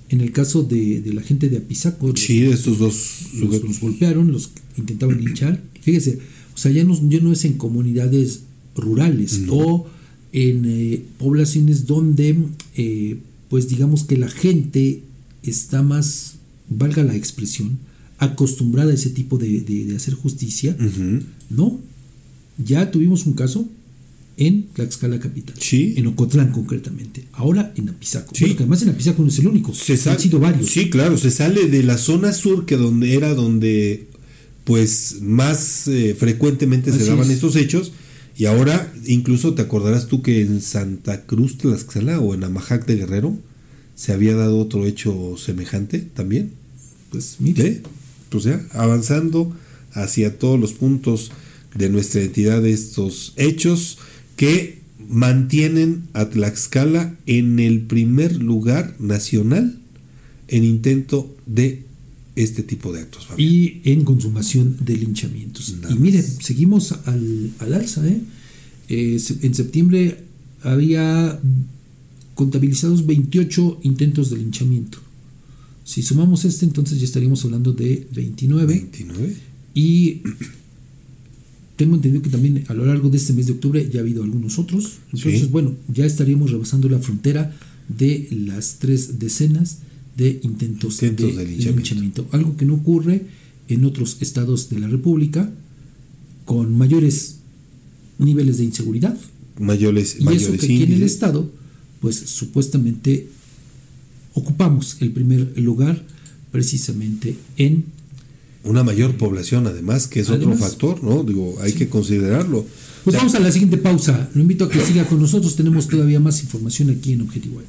en el caso de, de la gente de Apizaco, Sí, de estos dos los, sujetos. los golpearon, los intentaban linchar. Fíjese, o sea, ya no, ya no es en comunidades rurales No. o en eh, poblaciones donde, eh, pues digamos que la gente está más, valga la expresión, acostumbrada a ese tipo de, de- de hacer justicia. No, ya tuvimos un caso en Tlaxcala capital. Sí. En Ocotlán concretamente. Ahora en Apizaco. Sí. Bueno, que además en Apizaco no es el único. Se Han sido varios. Sí, claro, se sale de la zona sur que donde era donde pues más eh, frecuentemente se daban es. estos hechos y ahora incluso te acordarás tú que en Santa Cruz Tlaxcala o en Amajac de Guerrero se había dado otro hecho semejante también. Pues mire. ¿Ve? Pues ya, avanzando hacia todos los puntos de nuestra entidad estos hechos que mantienen a Tlaxcala en el primer lugar nacional en intento de este tipo de actos. Fabián. y en consumación de linchamientos. Nada y miren, más. seguimos al, al alza. ¿eh? Eh, en septiembre había contabilizados 28 intentos de linchamiento. Si sumamos este, entonces ya estaríamos hablando de 29. 29. Y tengo entendido que también a lo largo de este mes de octubre ya ha habido algunos otros. Entonces, Sí. bueno, ya estaríamos rebasando la frontera de las tres decenas de intentos, Intentos de, de linchamiento. linchamiento. Algo que no ocurre en otros estados de la República con mayores niveles de inseguridad. Mayores, Y eso mayores que aquí en el estado, pues supuestamente ocupamos el primer lugar precisamente en Una mayor población además, que es otro factor, ¿no? Digo, hay que considerarlo. Pues O sea, vamos a la siguiente pausa. Lo invito a que siga con nosotros. Tenemos todavía más información aquí en Objetivo M.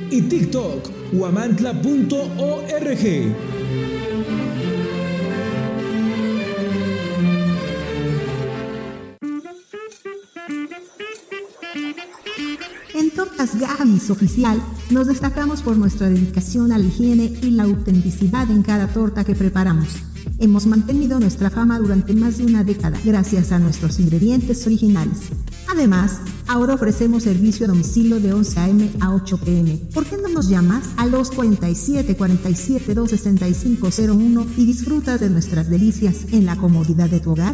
y TikTok, guamantla.org. En Tortas Gavis Oficial nos destacamos por nuestra dedicación a la higiene y la autenticidad en cada torta que preparamos. Hemos mantenido nuestra fama durante más de una década gracias a nuestros ingredientes originales. Además, ahora ofrecemos servicio a domicilio de 11 a.m. a 8 p.m. ¿Por qué no nos llamas a los 47 47 265 01 y disfrutas de nuestras delicias en la comodidad de tu hogar?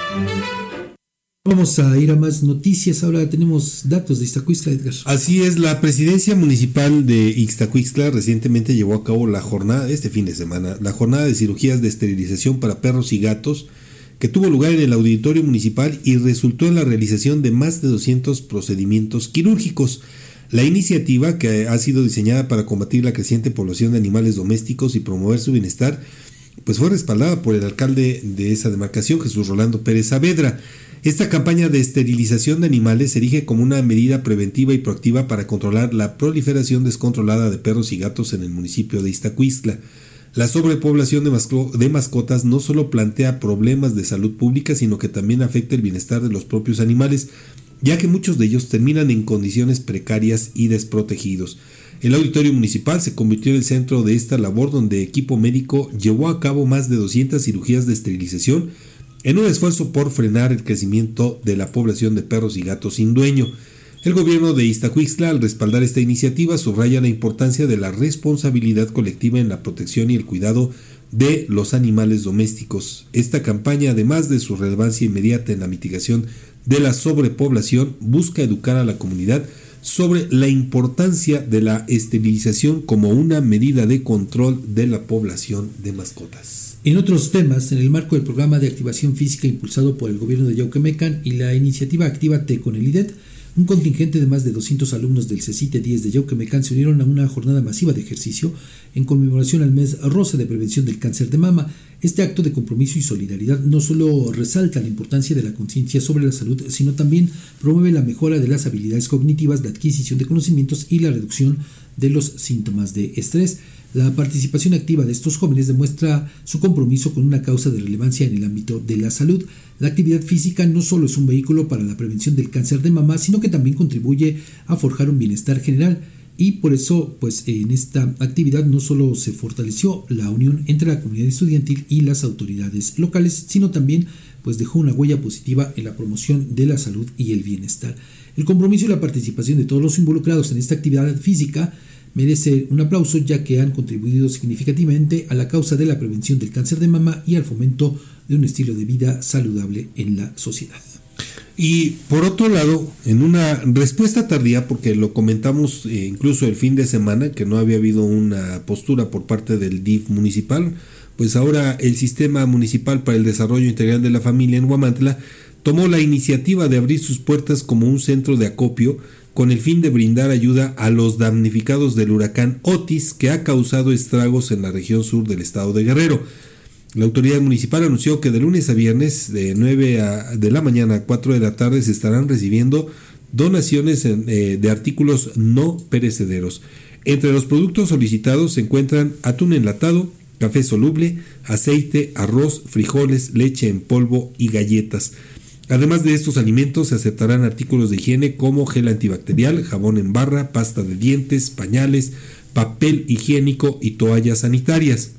Vamos a ir a más noticias. Ahora tenemos datos de Iztacuistla, Edgar. Así es, la presidencia municipal de Ixtacuixtla recientemente llevó a cabo la jornada, este fin de semana, la jornada de cirugías de esterilización para perros y gatos que tuvo lugar en el auditorio municipal y resultó en la realización de más de 200 procedimientos quirúrgicos. La iniciativa, que ha sido diseñada para combatir la creciente población de animales domésticos y promover su bienestar, pues fue respaldada por el alcalde de esa demarcación, Jesús Rolando Pérez Saavedra. Esta campaña de esterilización de animales se erige como una medida preventiva y proactiva para controlar la proliferación descontrolada de perros y gatos en el municipio de Iztacuistla. La sobrepoblación de, masco- de mascotas no solo plantea problemas de salud pública, sino que también afecta el bienestar de los propios animales, ya que muchos de ellos terminan en condiciones precarias y desprotegidos. El auditorio municipal se convirtió en el centro de esta labor donde equipo médico llevó a cabo más de 200 cirugías de esterilización en un esfuerzo por frenar el crecimiento de la población de perros y gatos sin dueño. El gobierno de Iztacuixtla, al respaldar esta iniciativa, subraya la importancia de la responsabilidad colectiva en la protección y el cuidado de los animales domésticos. Esta campaña, además de su relevancia inmediata en la mitigación de la sobrepoblación, busca educar a la comunidad sobre la importancia de la esterilización como una medida de control de la población de mascotas. En otros temas, en el marco del programa de activación física impulsado por el gobierno de Yauquemecan y la iniciativa Actívate con el IDET, un contingente de más de 200 alumnos del CECITE 10 de Yauquemecan se unieron a una jornada masiva de ejercicio en conmemoración al mes rosa de prevención del cáncer de mama. Este acto de compromiso y solidaridad no solo resalta la importancia de la conciencia sobre la salud, sino también promueve la mejora de las habilidades cognitivas, la adquisición de conocimientos y la reducción de los síntomas de estrés. La participación activa de estos jóvenes demuestra su compromiso con una causa de relevancia en el ámbito de la salud. La actividad física no solo es un vehículo para la prevención del cáncer de mama, sino que también contribuye a forjar un bienestar general. Y por eso, pues en esta actividad no solo se fortaleció la unión entre la comunidad estudiantil y las autoridades locales, sino también pues dejó una huella positiva en la promoción de la salud y el bienestar. El compromiso y la participación de todos los involucrados en esta actividad física merece un aplauso ya que han contribuido significativamente a la causa de la prevención del cáncer de mama y al fomento de un estilo de vida saludable en la sociedad. Y por otro lado, en una respuesta tardía, porque lo comentamos eh, incluso el fin de semana, que no había habido una postura por parte del DIF municipal, pues ahora el Sistema Municipal para el Desarrollo Integral de la Familia en Huamantla tomó la iniciativa de abrir sus puertas como un centro de acopio con el fin de brindar ayuda a los damnificados del huracán Otis que ha causado estragos en la región sur del estado de Guerrero. La autoridad municipal anunció que de lunes a viernes de 9 a, de la mañana a 4 de la tarde se estarán recibiendo donaciones eh, de artículos no perecederos. Entre los productos solicitados se encuentran atún enlatado, café soluble, aceite, arroz, frijoles, leche en polvo y galletas. Además de estos alimentos se aceptarán artículos de higiene como gel antibacterial, jabón en barra, pasta de dientes, pañales, papel higiénico y toallas sanitarias.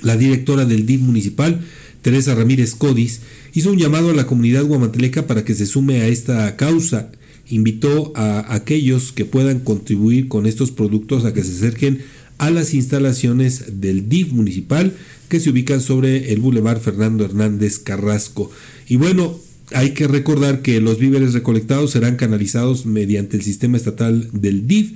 La directora del DIF municipal, Teresa Ramírez Codis, hizo un llamado a la comunidad guamantleca para que se sume a esta causa. Invitó a aquellos que puedan contribuir con estos productos a que se acerquen a las instalaciones del DIF municipal que se ubican sobre el Boulevard Fernando Hernández Carrasco. Y bueno, hay que recordar que los víveres recolectados serán canalizados mediante el sistema estatal del DIF,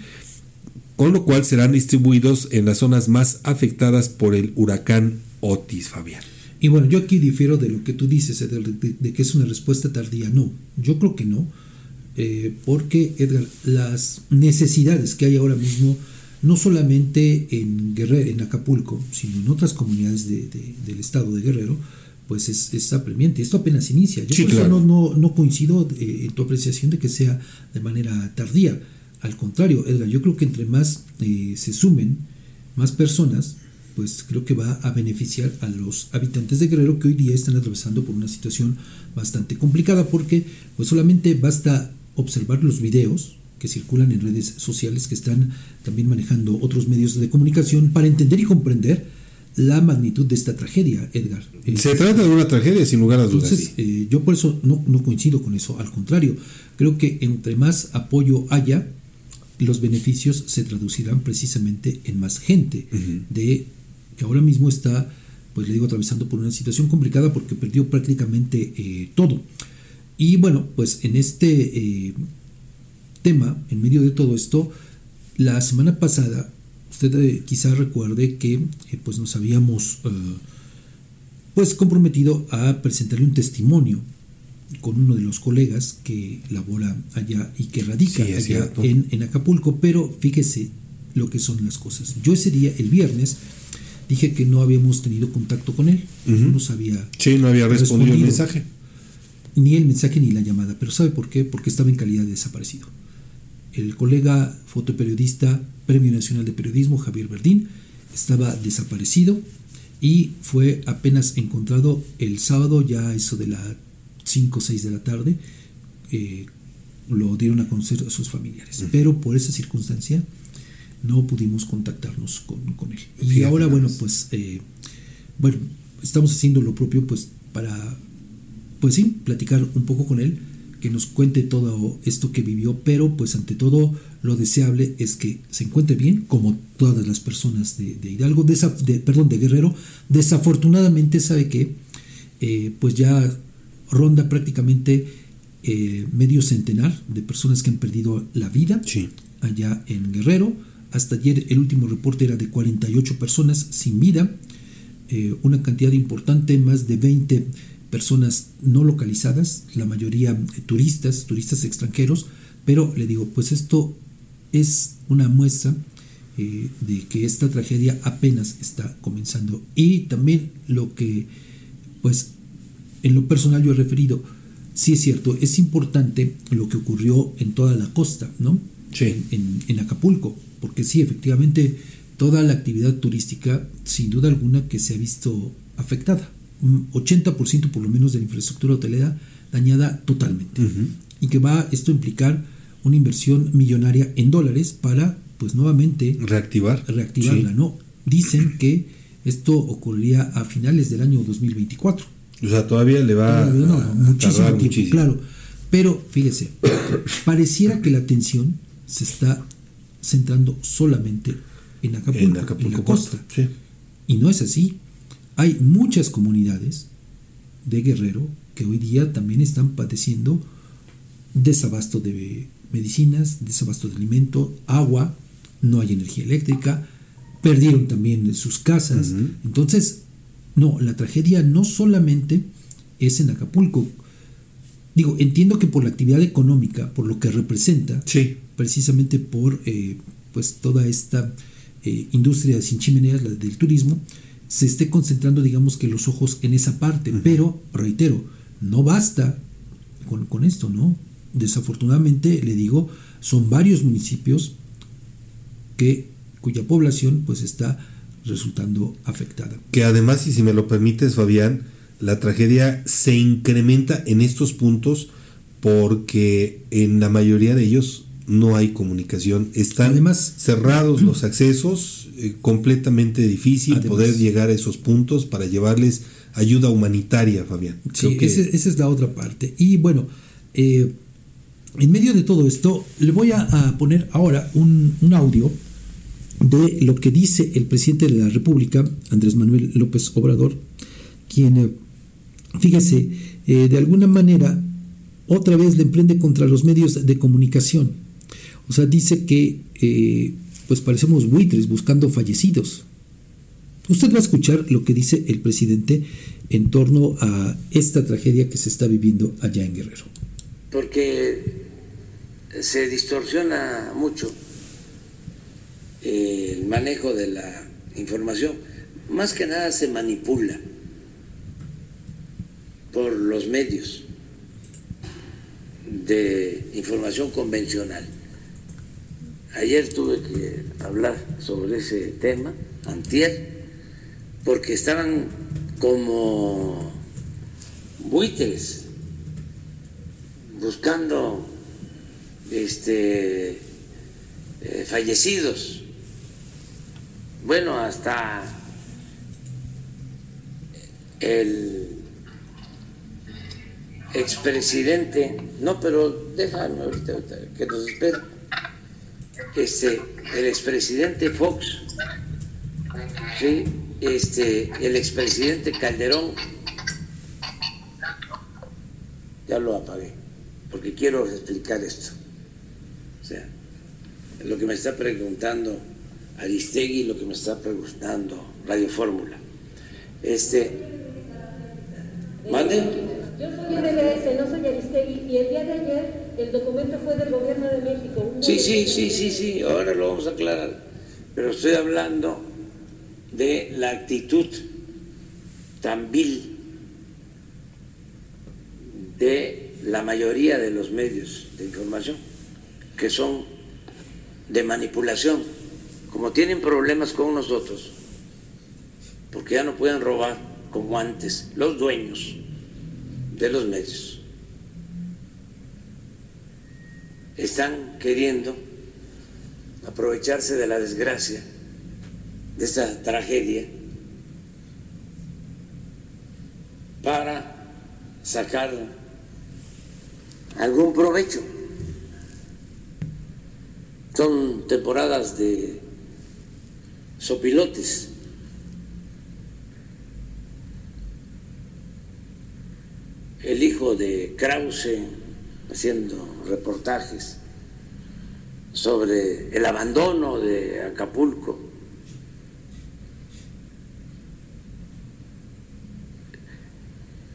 con lo cual serán distribuidos en las zonas más afectadas por el huracán Otis, Fabián. Y bueno, yo aquí difiero de lo que tú dices, de, que es una respuesta tardía. No, yo creo que no, eh, porque Edgar, las necesidades que hay ahora mismo, no solamente en Guerrero, en Acapulco, sino en otras comunidades del estado de Guerrero, pues es, es, apremiante. Esto apenas inicia. Yo por eso no, no, coincido eh, en tu apreciación de que sea de manera tardía. Al contrario, Edgar, yo creo que entre más eh, se sumen, más personas, pues creo que va a beneficiar a los habitantes de Guerrero que hoy día están atravesando por una situación bastante complicada porque pues solamente basta observar los videos que circulan en redes sociales que están también manejando otros medios de comunicación para entender y comprender la magnitud de esta tragedia, Edgar. Se trata de una tragedia, sin lugar a dudas. Entonces, eh, yo por eso no, no, coincido con eso. Al contrario, creo que entre más apoyo haya, los beneficios se traducirán precisamente en más gente de que ahora mismo está, pues le digo, atravesando por una situación complicada porque perdió prácticamente eh, todo. Y bueno, pues en este eh, tema, en medio de todo esto, la semana pasada Usted eh, quizá recuerde que eh, pues nos habíamos eh, pues comprometido a presentarle un testimonio con uno de los colegas que labora allá y que radica allá en, Acapulco, pero fíjese lo que son las cosas. Yo ese día, el viernes, dije que no habíamos tenido contacto con él, no nos había... Sí, no había respondido el mensaje. Ni el mensaje ni la llamada, pero ¿sabe por qué? Porque estaba en calidad de desaparecido. El colega fotoperiodista Premio Nacional de Periodismo, Javier Verdín, estaba desaparecido y fue apenas encontrado el sábado, ya eso de las 5 o 6 de la tarde, eh, lo dieron a conocer a sus familiares. Pero por esa circunstancia no pudimos contactarnos con, con él. Y ahora, bueno, pues, eh, bueno, estamos haciendo lo propio, pues, para, pues sí, platicar un poco con él que nos cuente todo esto que vivió, pero pues ante todo lo deseable es que se encuentre bien, como todas las personas de, Hidalgo, de, perdón, de Guerrero. Desafortunadamente sabe que eh, pues ya ronda prácticamente eh, medio centenar de personas que han perdido la vida allá en Guerrero. Hasta ayer el último reporte era de 48 personas sin vida, eh, una cantidad importante, más de 20 personas no localizadas, la mayoría turistas, turistas extranjeros, pero le digo, pues esto es una muestra eh, de que esta tragedia apenas está comenzando. Y también lo que, pues, en lo personal yo he referido, sí es cierto, es importante lo que ocurrió en toda la costa, ¿no? En, en, Acapulco, porque sí, efectivamente, toda la actividad turística, sin duda alguna, que se ha visto afectada. Un 80% por lo menos de la infraestructura hotelera dañada totalmente. Y que va esto a implicar una inversión millonaria en dólares para, pues nuevamente, reactivar. Reactivarla, ¿no? Dicen que esto ocurriría a finales del año 2024. O sea, todavía le va a muchísimo tiempo, claro. Pero fíjese, pareciera que la atención se está centrando solamente en Acapulco, en, la costa. Y no es así. Hay muchas comunidades de Guerrero que hoy día también están padeciendo desabasto de medicinas, desabasto de alimento, agua, no hay energía eléctrica, perdieron también sus casas. Entonces, no, la tragedia no solamente es en Acapulco. Digo, entiendo que por la actividad económica, por lo que representa, precisamente por eh, pues toda esta eh, industria sin chimeneas, la del turismo, se esté concentrando, digamos que los ojos en esa parte. Pero, reitero, no basta con, con esto, ¿no? desafortunadamente, le digo, son varios municipios que, cuya población pues está resultando afectada. Que además, y si me lo permites, Fabián, la tragedia se incrementa en estos puntos porque en la mayoría de ellos no hay comunicación. Están además, cerrados los accesos, eh, completamente difícil poder llegar a esos puntos para llevarles ayuda humanitaria, Fabián. Sí, esa, es la otra parte. Y bueno, eh, en medio de todo esto, le voy a, poner ahora un, audio de lo que dice el presidente de la República, Andrés Manuel López Obrador, quien, eh, fíjese, eh, de alguna manera, otra vez le emprende contra los medios de comunicación. O sea, dice que eh, pues parecemos buitres buscando fallecidos. Usted va a escuchar lo que dice el presidente en torno a esta tragedia que se está viviendo allá en Guerrero porque se distorsiona mucho el manejo de la información. Más que nada se manipula por los medios de información convencional. Ayer tuve que hablar sobre ese tema, antier, porque estaban como buitres buscando este, eh, fallecidos. Bueno, hasta el expresidente, no, pero déjame ahorita, que nos espere, este, el expresidente Fox, ¿sí? este, el expresidente Calderón, ya lo apagué porque quiero explicar esto. O sea, lo que me está preguntando Aristegui, lo que me está preguntando Radio Fórmula. Este, ¿Mande? Yo soy MBS, no soy Aristegui, y el día de ayer el documento fue del gobierno de México. Sí, sí, sí, sí, sí, ahora lo vamos a aclarar. Pero estoy hablando de la actitud tan vil de la mayoría de los medios de información, que son de manipulación, como tienen problemas con nosotros, porque ya no pueden robar como antes los dueños de los medios. Están queriendo aprovecharse de la desgracia, de esta tragedia, para sacar algún provecho. Son temporadas de sopilotes. El hijo de Krause haciendo reportajes sobre el abandono de Acapulco.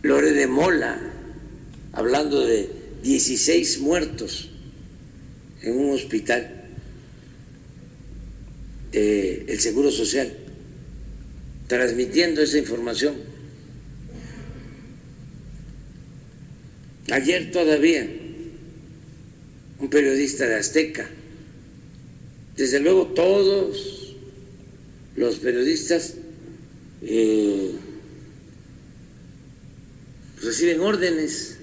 Lore de Mola, hablando de 16 muertos en un hospital del Seguro Social, transmitiendo esa información. Ayer todavía, un periodista de Azteca, desde luego todos los periodistas eh, reciben órdenes.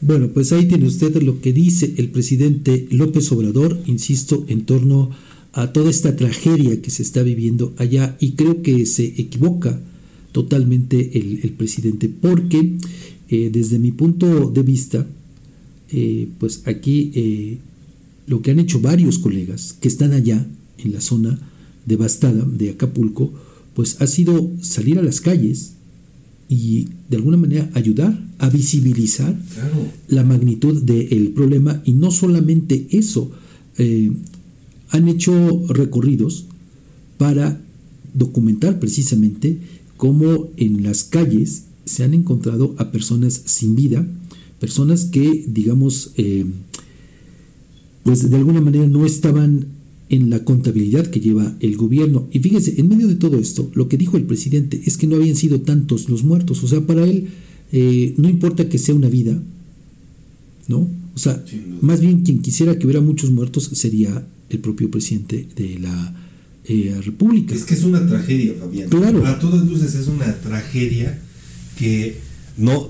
Bueno, pues ahí tiene usted lo que dice el presidente López Obrador, insisto, en torno a toda esta tragedia que se está viviendo allá y creo que se equivoca totalmente el, presidente porque eh, desde mi punto de vista, eh, pues aquí eh, lo que han hecho varios colegas que están allá en la zona devastada de Acapulco, pues ha sido salir a las calles y de alguna manera ayudar a visibilizar la magnitud del problema. Y no solamente eso, eh, han hecho recorridos para documentar precisamente cómo en las calles se han encontrado a personas sin vida, personas que, digamos, eh, pues de alguna manera no estaban en la contabilidad que lleva el gobierno. Y fíjense, en medio de todo esto, lo que dijo el presidente es que no habían sido tantos los muertos. O sea, para él eh, no importa que sea una vida, ¿no? O sea, más bien quien quisiera que hubiera muchos muertos sería el propio presidente de la eh, República. Es que es una tragedia, Fabián. Claro. A todas luces es una tragedia que no,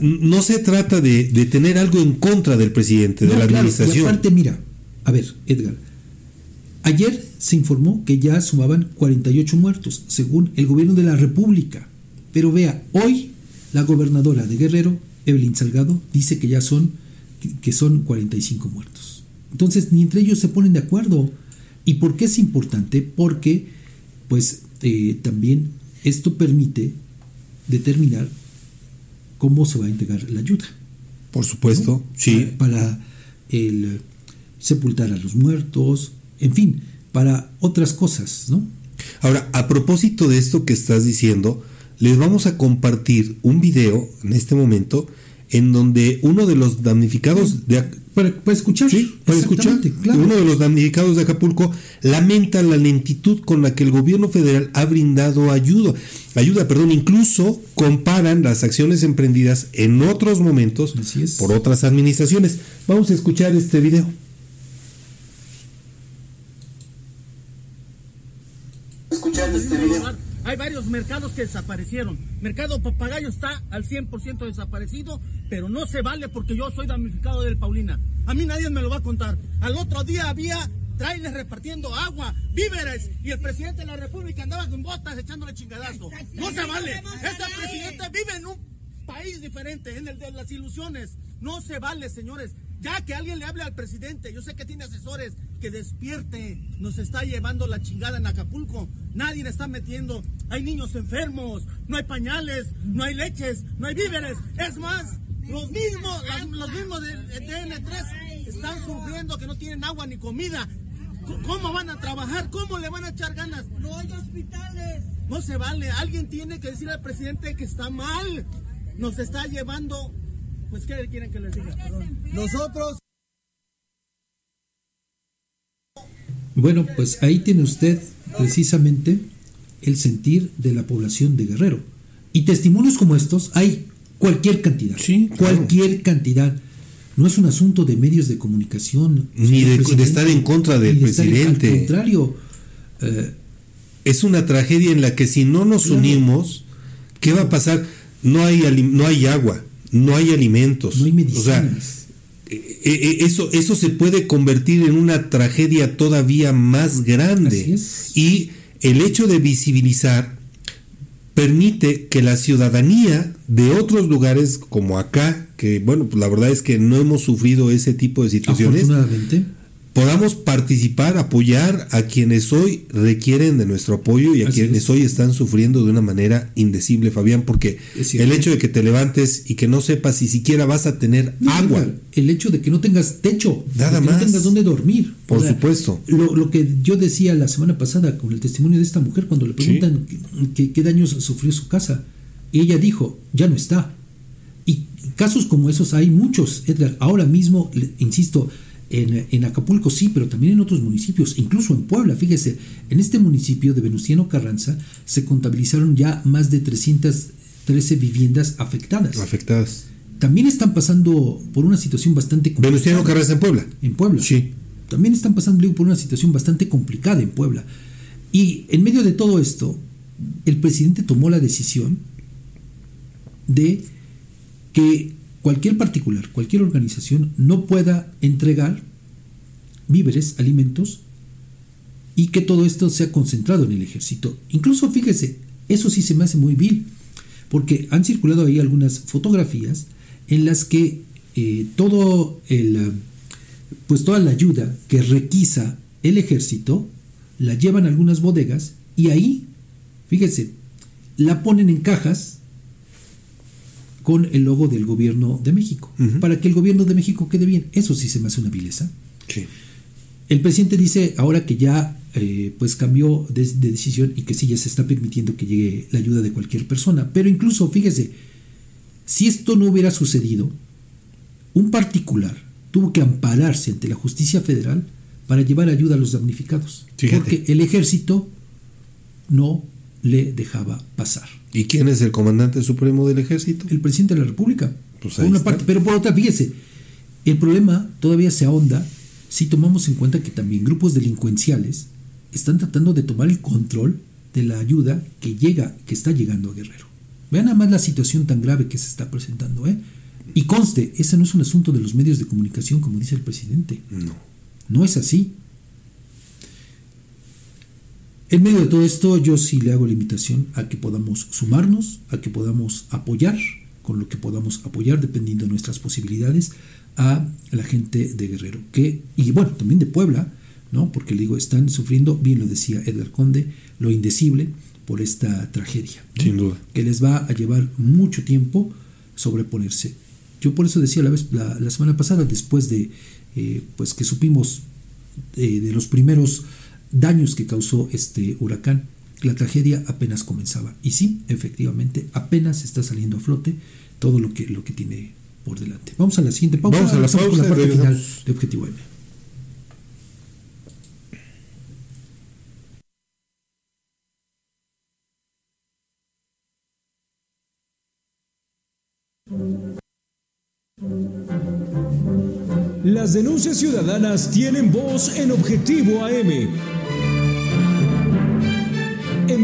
no se trata de, tener algo en contra del presidente, de la administración. Y aparte, mira, a ver, Edgar, ayer se informó que ya sumaban 48 muertos, según el gobierno de la República. Pero vea, hoy la gobernadora de Guerrero, Evelyn Salgado, dice que ya son, que son 45 muertos. Entonces, ni entre ellos se ponen de acuerdo. ¿Y por qué es importante? Porque, pues, eh, también esto permite determinar cómo se va a entregar la ayuda. Por supuesto, sí. Para, el sepultar a los muertos, en fin, para otras cosas, ¿no? Ahora, a propósito de esto que estás diciendo, les vamos a compartir un video en este momento en donde uno de los damnificados de para, escuchar, para escuchar, uno de los damnificados de Acapulco lamenta la lentitud con la que el gobierno federal ha brindado ayuda, ayuda, perdón, incluso comparan las acciones emprendidas en otros momentos por otras administraciones. Vamos a escuchar este video. Escuchando este video. Hay varios mercados que desaparecieron. Mercado Papagayo está al 100% desaparecido, pero no se vale porque yo soy damnificado del Paulina. A mí nadie me lo va a contar. Al otro día había trailers repartiendo agua, víveres, y el presidente de la República andaba con botas echándole chingadazo. No se vale. Este presidente vive en un país diferente, en el de las ilusiones. No se vale, señores. Ya que alguien le hable al presidente, yo sé que tiene asesores, que despierte. Nos está llevando la chingada en Acapulco. Nadie le está metiendo. Hay niños enfermos, no hay pañales, no hay leches, no hay víveres. Es más, los mismos, los mismos de, TN3 están sufriendo que no tienen agua ni comida. ¿Cómo van a trabajar? ¿Cómo le van a echar ganas? No hay hospitales. No se vale. Alguien tiene que decir al presidente que está mal. Nos está llevando. Pues, ¿qué quieren que les diga? Nosotros. Bueno, pues ahí tiene usted precisamente el sentir de la población de Guerrero. Y testimonios como estos hay cualquier cantidad. Sí, cualquier cantidad. No es un asunto de medios de comunicación. Ni de, estar en contra del presidente. al contrario. Eh, es una tragedia en la que si no nos unimos, ¿qué va a pasar? No hay, no hay agua, no hay alimentos. No hay medicinas. Eh, eh, eso, eso se puede convertir en una tragedia todavía más grande. Y el hecho de visibilizar permite que la ciudadanía de otros lugares como acá, que bueno, pues la verdad es que no hemos sufrido ese tipo de situaciones, podamos participar, apoyar a quienes hoy requieren de nuestro apoyo y a Así quienes es. hoy están sufriendo de una manera indecible, Fabián, porque el hecho de que te levantes y que no sepas si siquiera vas a tener No, agua. El hecho de que no tengas techo, Nada que más. no tengas dónde dormir. Por supuesto. Lo, lo que yo decía la semana pasada con el testimonio de esta mujer, cuando le preguntan qué, qué- qué daños sufrió su casa, y ella dijo, ya no está. Y casos como esos hay muchos, Edgar. Ahora mismo, le- insisto, en, en Acapulco sí, pero también en otros municipios, incluso en Puebla. Fíjese, en este municipio de Venustiano Carranza se contabilizaron ya más de 313 viviendas afectadas. Afectadas. También están pasando por una situación bastante complicada. Venustiano Carranza en Puebla. En Puebla. Sí. También están pasando digo, por una situación bastante complicada en Puebla. Y en medio de todo esto, el presidente tomó la decisión de que cualquier particular, cualquier organización no pueda entregar víveres, alimentos, y que todo esto sea concentrado en el ejército. Incluso, fíjese, eso sí se me hace muy vil, porque han circulado ahí algunas fotografías en las que eh, todo el, pues toda la ayuda que requisa el ejército la llevan a algunas bodegas y ahí, fíjese, la ponen en cajas con el logo del gobierno de México, para que el gobierno de México quede bien. Eso sí se me hace una vileza. Sí. El presidente dice ahora que ya eh, pues cambió de, de decisión y que sí ya se está permitiendo que llegue la ayuda de cualquier persona. Pero incluso, fíjese, si esto no hubiera sucedido, un particular tuvo que ampararse ante la justicia federal para llevar ayuda a los damnificados. Fíjate. Porque el ejército no le dejaba pasar. ¿Y quién es el comandante supremo del ejército? El presidente de la República. Pues por una está. parte, pero por otra, fíjese, el problema todavía se ahonda si tomamos en cuenta que también grupos delincuenciales están tratando de tomar el control de la ayuda que llega, que está llegando a Guerrero. Vean nada más la situación tan grave que se está presentando, ¿eh? Y conste, ese no es un asunto de los medios de comunicación, como dice el presidente. No. No es así. En medio de todo esto, yo sí le hago la invitación a que podamos sumarnos, a que podamos apoyar con lo que podamos apoyar, dependiendo de nuestras posibilidades, a la gente de Guerrero. Que, y bueno, también de Puebla, ¿no? Porque le digo, están sufriendo, bien lo decía Edgar Conde, lo indecible por esta tragedia. ¿no? Sin duda. Que les va a llevar mucho tiempo sobreponerse. Yo por eso decía la, vez, la, la semana pasada, después de eh, pues que supimos eh, de los primeros daños que causó este huracán, la tragedia apenas comenzaba. Y sí, efectivamente, apenas está saliendo a flote todo lo que, lo que tiene por delante. Vamos a la siguiente pausa. Vamos a la con parte final de Objetivo M. Las denuncias ciudadanas tienen voz en Objetivo AM.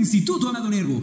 Instituto Amado Nervo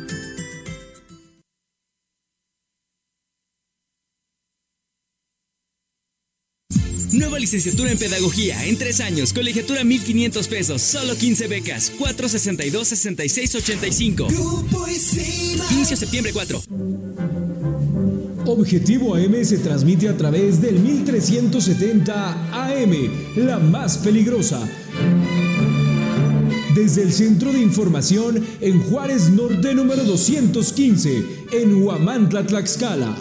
Nueva licenciatura en Pedagogía en tres años, colegiatura 1500 pesos, solo 15 becas, 462-6685. Inicio septiembre 4. Objetivo AM se transmite a través del 1370 AM, la más peligrosa. Desde el Centro de Información en Juárez Norte número 215, en Huamantla, Tlaxcala.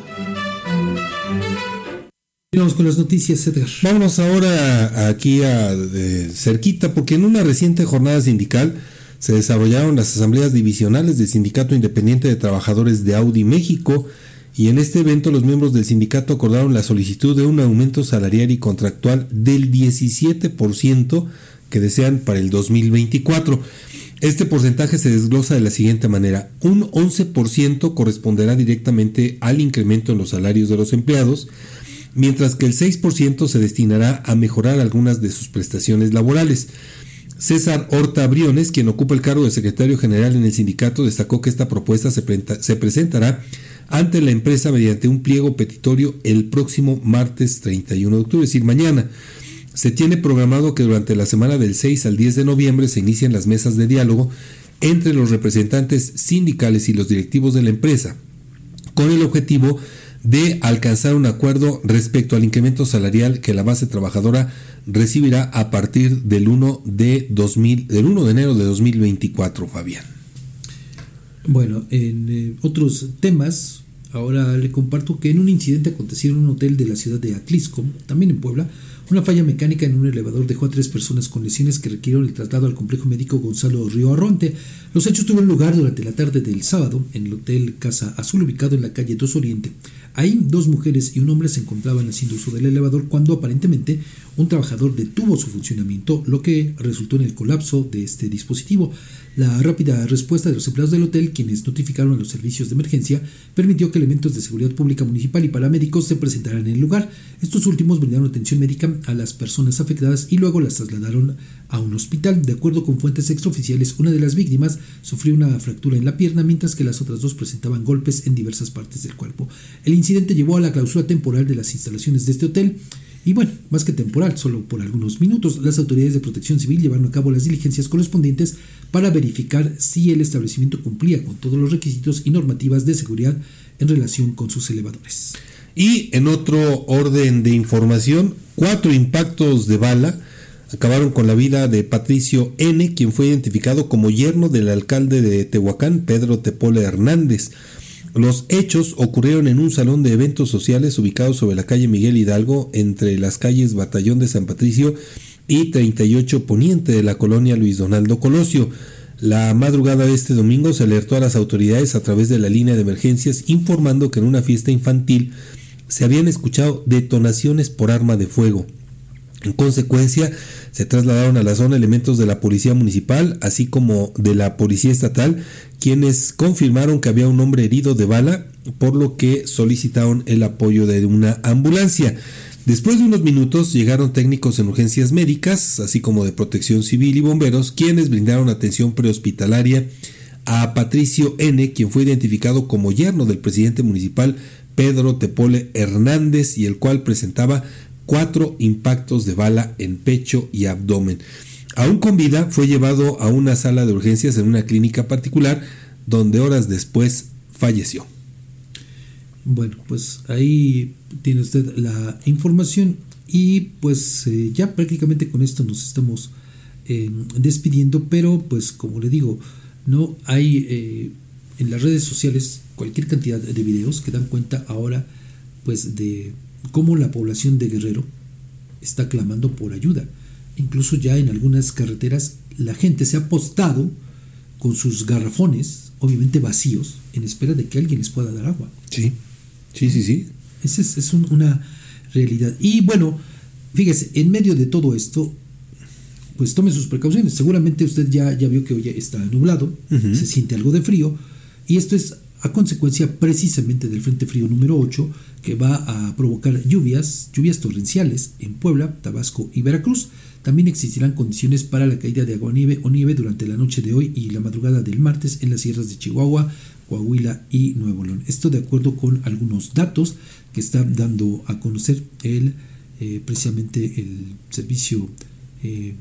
Vamos con las noticias, Edgar. Vámonos ahora aquí a cerquita, porque en una reciente jornada sindical se desarrollaron las asambleas divisionales del Sindicato Independiente de Trabajadores de Audi México y en este evento los miembros del sindicato acordaron la solicitud de un aumento salarial y contractual del 17% que desean para el 2024. Este porcentaje se desglosa de la siguiente manera. Un 11% corresponderá directamente al incremento en los salarios de los empleados, mientras que el 6% se destinará a mejorar algunas de sus prestaciones laborales. César Horta Briones, quien ocupa el cargo de secretario general en el sindicato, destacó que esta propuesta se, se presentará ante la empresa mediante un pliego petitorio el próximo martes 31 de octubre, es decir, mañana. Se tiene programado que durante la semana del 6 al 10 de noviembre se inicien las mesas de diálogo entre los representantes sindicales y los directivos de la empresa, con el objetivo de alcanzar un acuerdo respecto al incremento salarial que la base trabajadora recibirá a partir del 1 de, 2000, del 1 de enero de 2024, Fabián. Bueno, en eh, otros temas, ahora le comparto que en un incidente acontecido en un hotel de la ciudad de Atlisco, también en Puebla, una falla mecánica en un elevador dejó a tres personas con lesiones que requirieron el traslado al complejo médico Gonzalo Río Arronte. Los hechos tuvieron lugar durante la tarde del sábado en el hotel Casa Azul ubicado en la calle 2 Oriente. Ahí dos mujeres y un hombre se encontraban haciendo uso del elevador cuando aparentemente un trabajador detuvo su funcionamiento, lo que resultó en el colapso de este dispositivo. La rápida respuesta de los empleados del hotel, quienes notificaron a los servicios de emergencia, permitió que elementos de seguridad pública municipal y paramédicos se presentaran en el lugar. Estos últimos brindaron atención médica a las personas afectadas y luego las trasladaron a un hospital. De acuerdo con fuentes extraoficiales, una de las víctimas sufrió una fractura en la pierna, mientras que las otras dos presentaban golpes en diversas partes del cuerpo. El incidente llevó a la clausura temporal de las instalaciones de este hotel. Y bueno, más que temporal, solo por algunos minutos, las autoridades de protección civil llevaron a cabo las diligencias correspondientes para verificar si el establecimiento cumplía con todos los requisitos y normativas de seguridad en relación con sus elevadores. Y en otro orden de información, cuatro impactos de bala acabaron con la vida de Patricio N., quien fue identificado como yerno del alcalde de Tehuacán, Pedro Tepole Hernández. Los hechos ocurrieron en un salón de eventos sociales ubicado sobre la calle Miguel Hidalgo, entre las calles Batallón de San Patricio 38 Poniente de la colonia Luis Donaldo Colosio. La madrugada de este domingo se alertó a las autoridades a través de la línea de emergencias informando que en una fiesta infantil se habían escuchado detonaciones por arma de fuego. En consecuencia, se trasladaron a la zona elementos de la Policía Municipal, así como de la Policía Estatal, quienes confirmaron que había un hombre herido de bala, por lo que solicitaron el apoyo de una ambulancia. Después de unos minutos llegaron técnicos en urgencias médicas, así como de protección civil y bomberos, quienes brindaron atención prehospitalaria a Patricio N., quien fue identificado como yerno del presidente municipal Pedro Tepole Hernández y el cual presentaba cuatro impactos de bala en pecho y abdomen. Aún con vida fue llevado a una sala de urgencias en una clínica particular donde horas después falleció. Bueno, pues ahí tiene usted la información y pues eh, ya prácticamente con esto nos estamos eh, despidiendo, pero pues como le digo, no hay eh, en las redes sociales cualquier cantidad de videos que dan cuenta ahora pues de cómo la población de Guerrero está clamando por ayuda. Incluso ya en algunas carreteras la gente se ha apostado con sus garrafones, obviamente vacíos, en espera de que alguien les pueda dar agua. Sí, sí, sí, sí. Esa es, una realidad. Y bueno, fíjese, en medio de todo esto, pues tome sus precauciones. Seguramente usted ya, ya vio que hoy está nublado, se siente algo de frío, y esto es a consecuencia precisamente del Frente Frío número 8, que va a provocar lluvias, lluvias torrenciales en Puebla, Tabasco y Veracruz. También existirán condiciones para la caída de agua nieve o nieve durante la noche de hoy y la madrugada del martes en las sierras de Chihuahua, Coahuila y Nuevo León. Esto de acuerdo con algunos datos que está dando a conocer el, eh, precisamente el Servicio eh,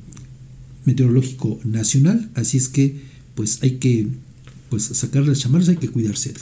Meteorológico Nacional. Así es que pues hay que pues sacar las chamarras, hay que cuidarse.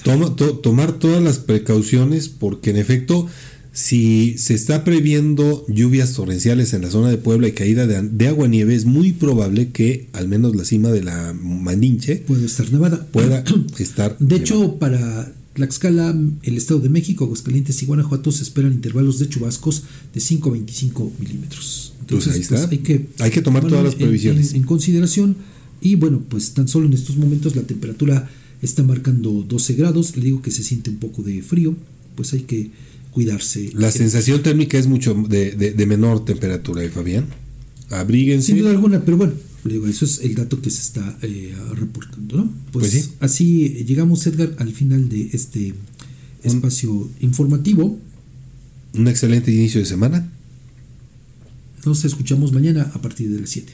tomar todas las precauciones porque en efecto si se está previendo lluvias torrenciales en la zona de Puebla y caída de, agua nieve, es muy probable que al menos la cima de la Maninche pueda estar nevada. Pueda estar. De hecho, para Tlaxcala, el Estado de México, Aguascalientes y Guanajuato se esperan intervalos de chubascos de 5 a 25 milímetros. Pues Entonces, pues hay, que, hay que tomar todas las previsiones. En, consideración. Y bueno, pues tan solo en estos momentos la temperatura está marcando 12 grados. Le digo que se siente un poco de frío. Pues hay que cuidarse. La sensación térmica es mucho de, menor temperatura, ¿eh, Fabián? Abríguense. Sin duda alguna, pero bueno, eso es el dato que se está eh, reportando, ¿no? Pues, pues así llegamos, Edgar, al final de este espacio informativo. Un excelente inicio de semana. Nos escuchamos mañana a partir de las 7.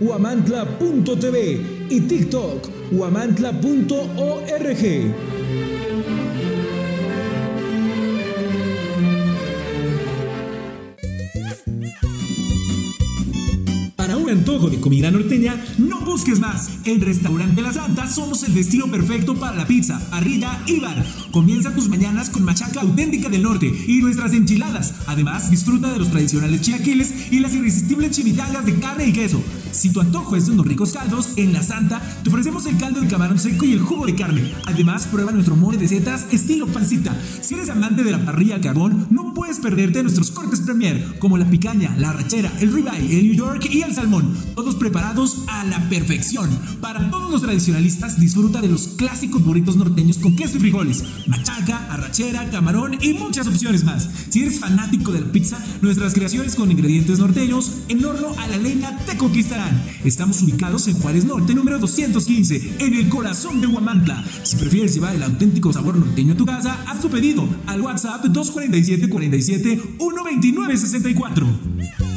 guamantla.tv y TikTok, huamantla.org. Para un antojo de comida norteña, no busques más. En Restaurante La Santa somos el destino perfecto para la pizza, parrilla y bar. Comienza tus mañanas con machaca auténtica del norte y nuestras enchiladas. Además, disfruta de los tradicionales chilaquiles y las irresistibles chimichangas de carne y queso. Si tu antojo es de unos ricos caldos, en La Santa te ofrecemos el caldo de camarón seco y el jugo de carne. Además, prueba nuestro mole de setas estilo pancita. Si eres amante de la parrilla a carbón, no puedes perderte nuestros cortes premier, como la picaña, la rachera, el ribeye, el New York y el salmón. Todos preparados a la perfección. Para todos los tradicionalistas, disfruta de los clásicos burritos norteños con queso y frijoles, machaca, arrachera, camarón y muchas opciones más. Si eres fanático de la pizza, nuestras creaciones con ingredientes norteños en horno a la leña te conquistarán. Estamos ubicados en Juárez Norte, número 215, en el corazón de Huamantla. Si prefieres llevar el auténtico sabor norteño a tu casa, haz tu pedido al WhatsApp 247 47 129 64.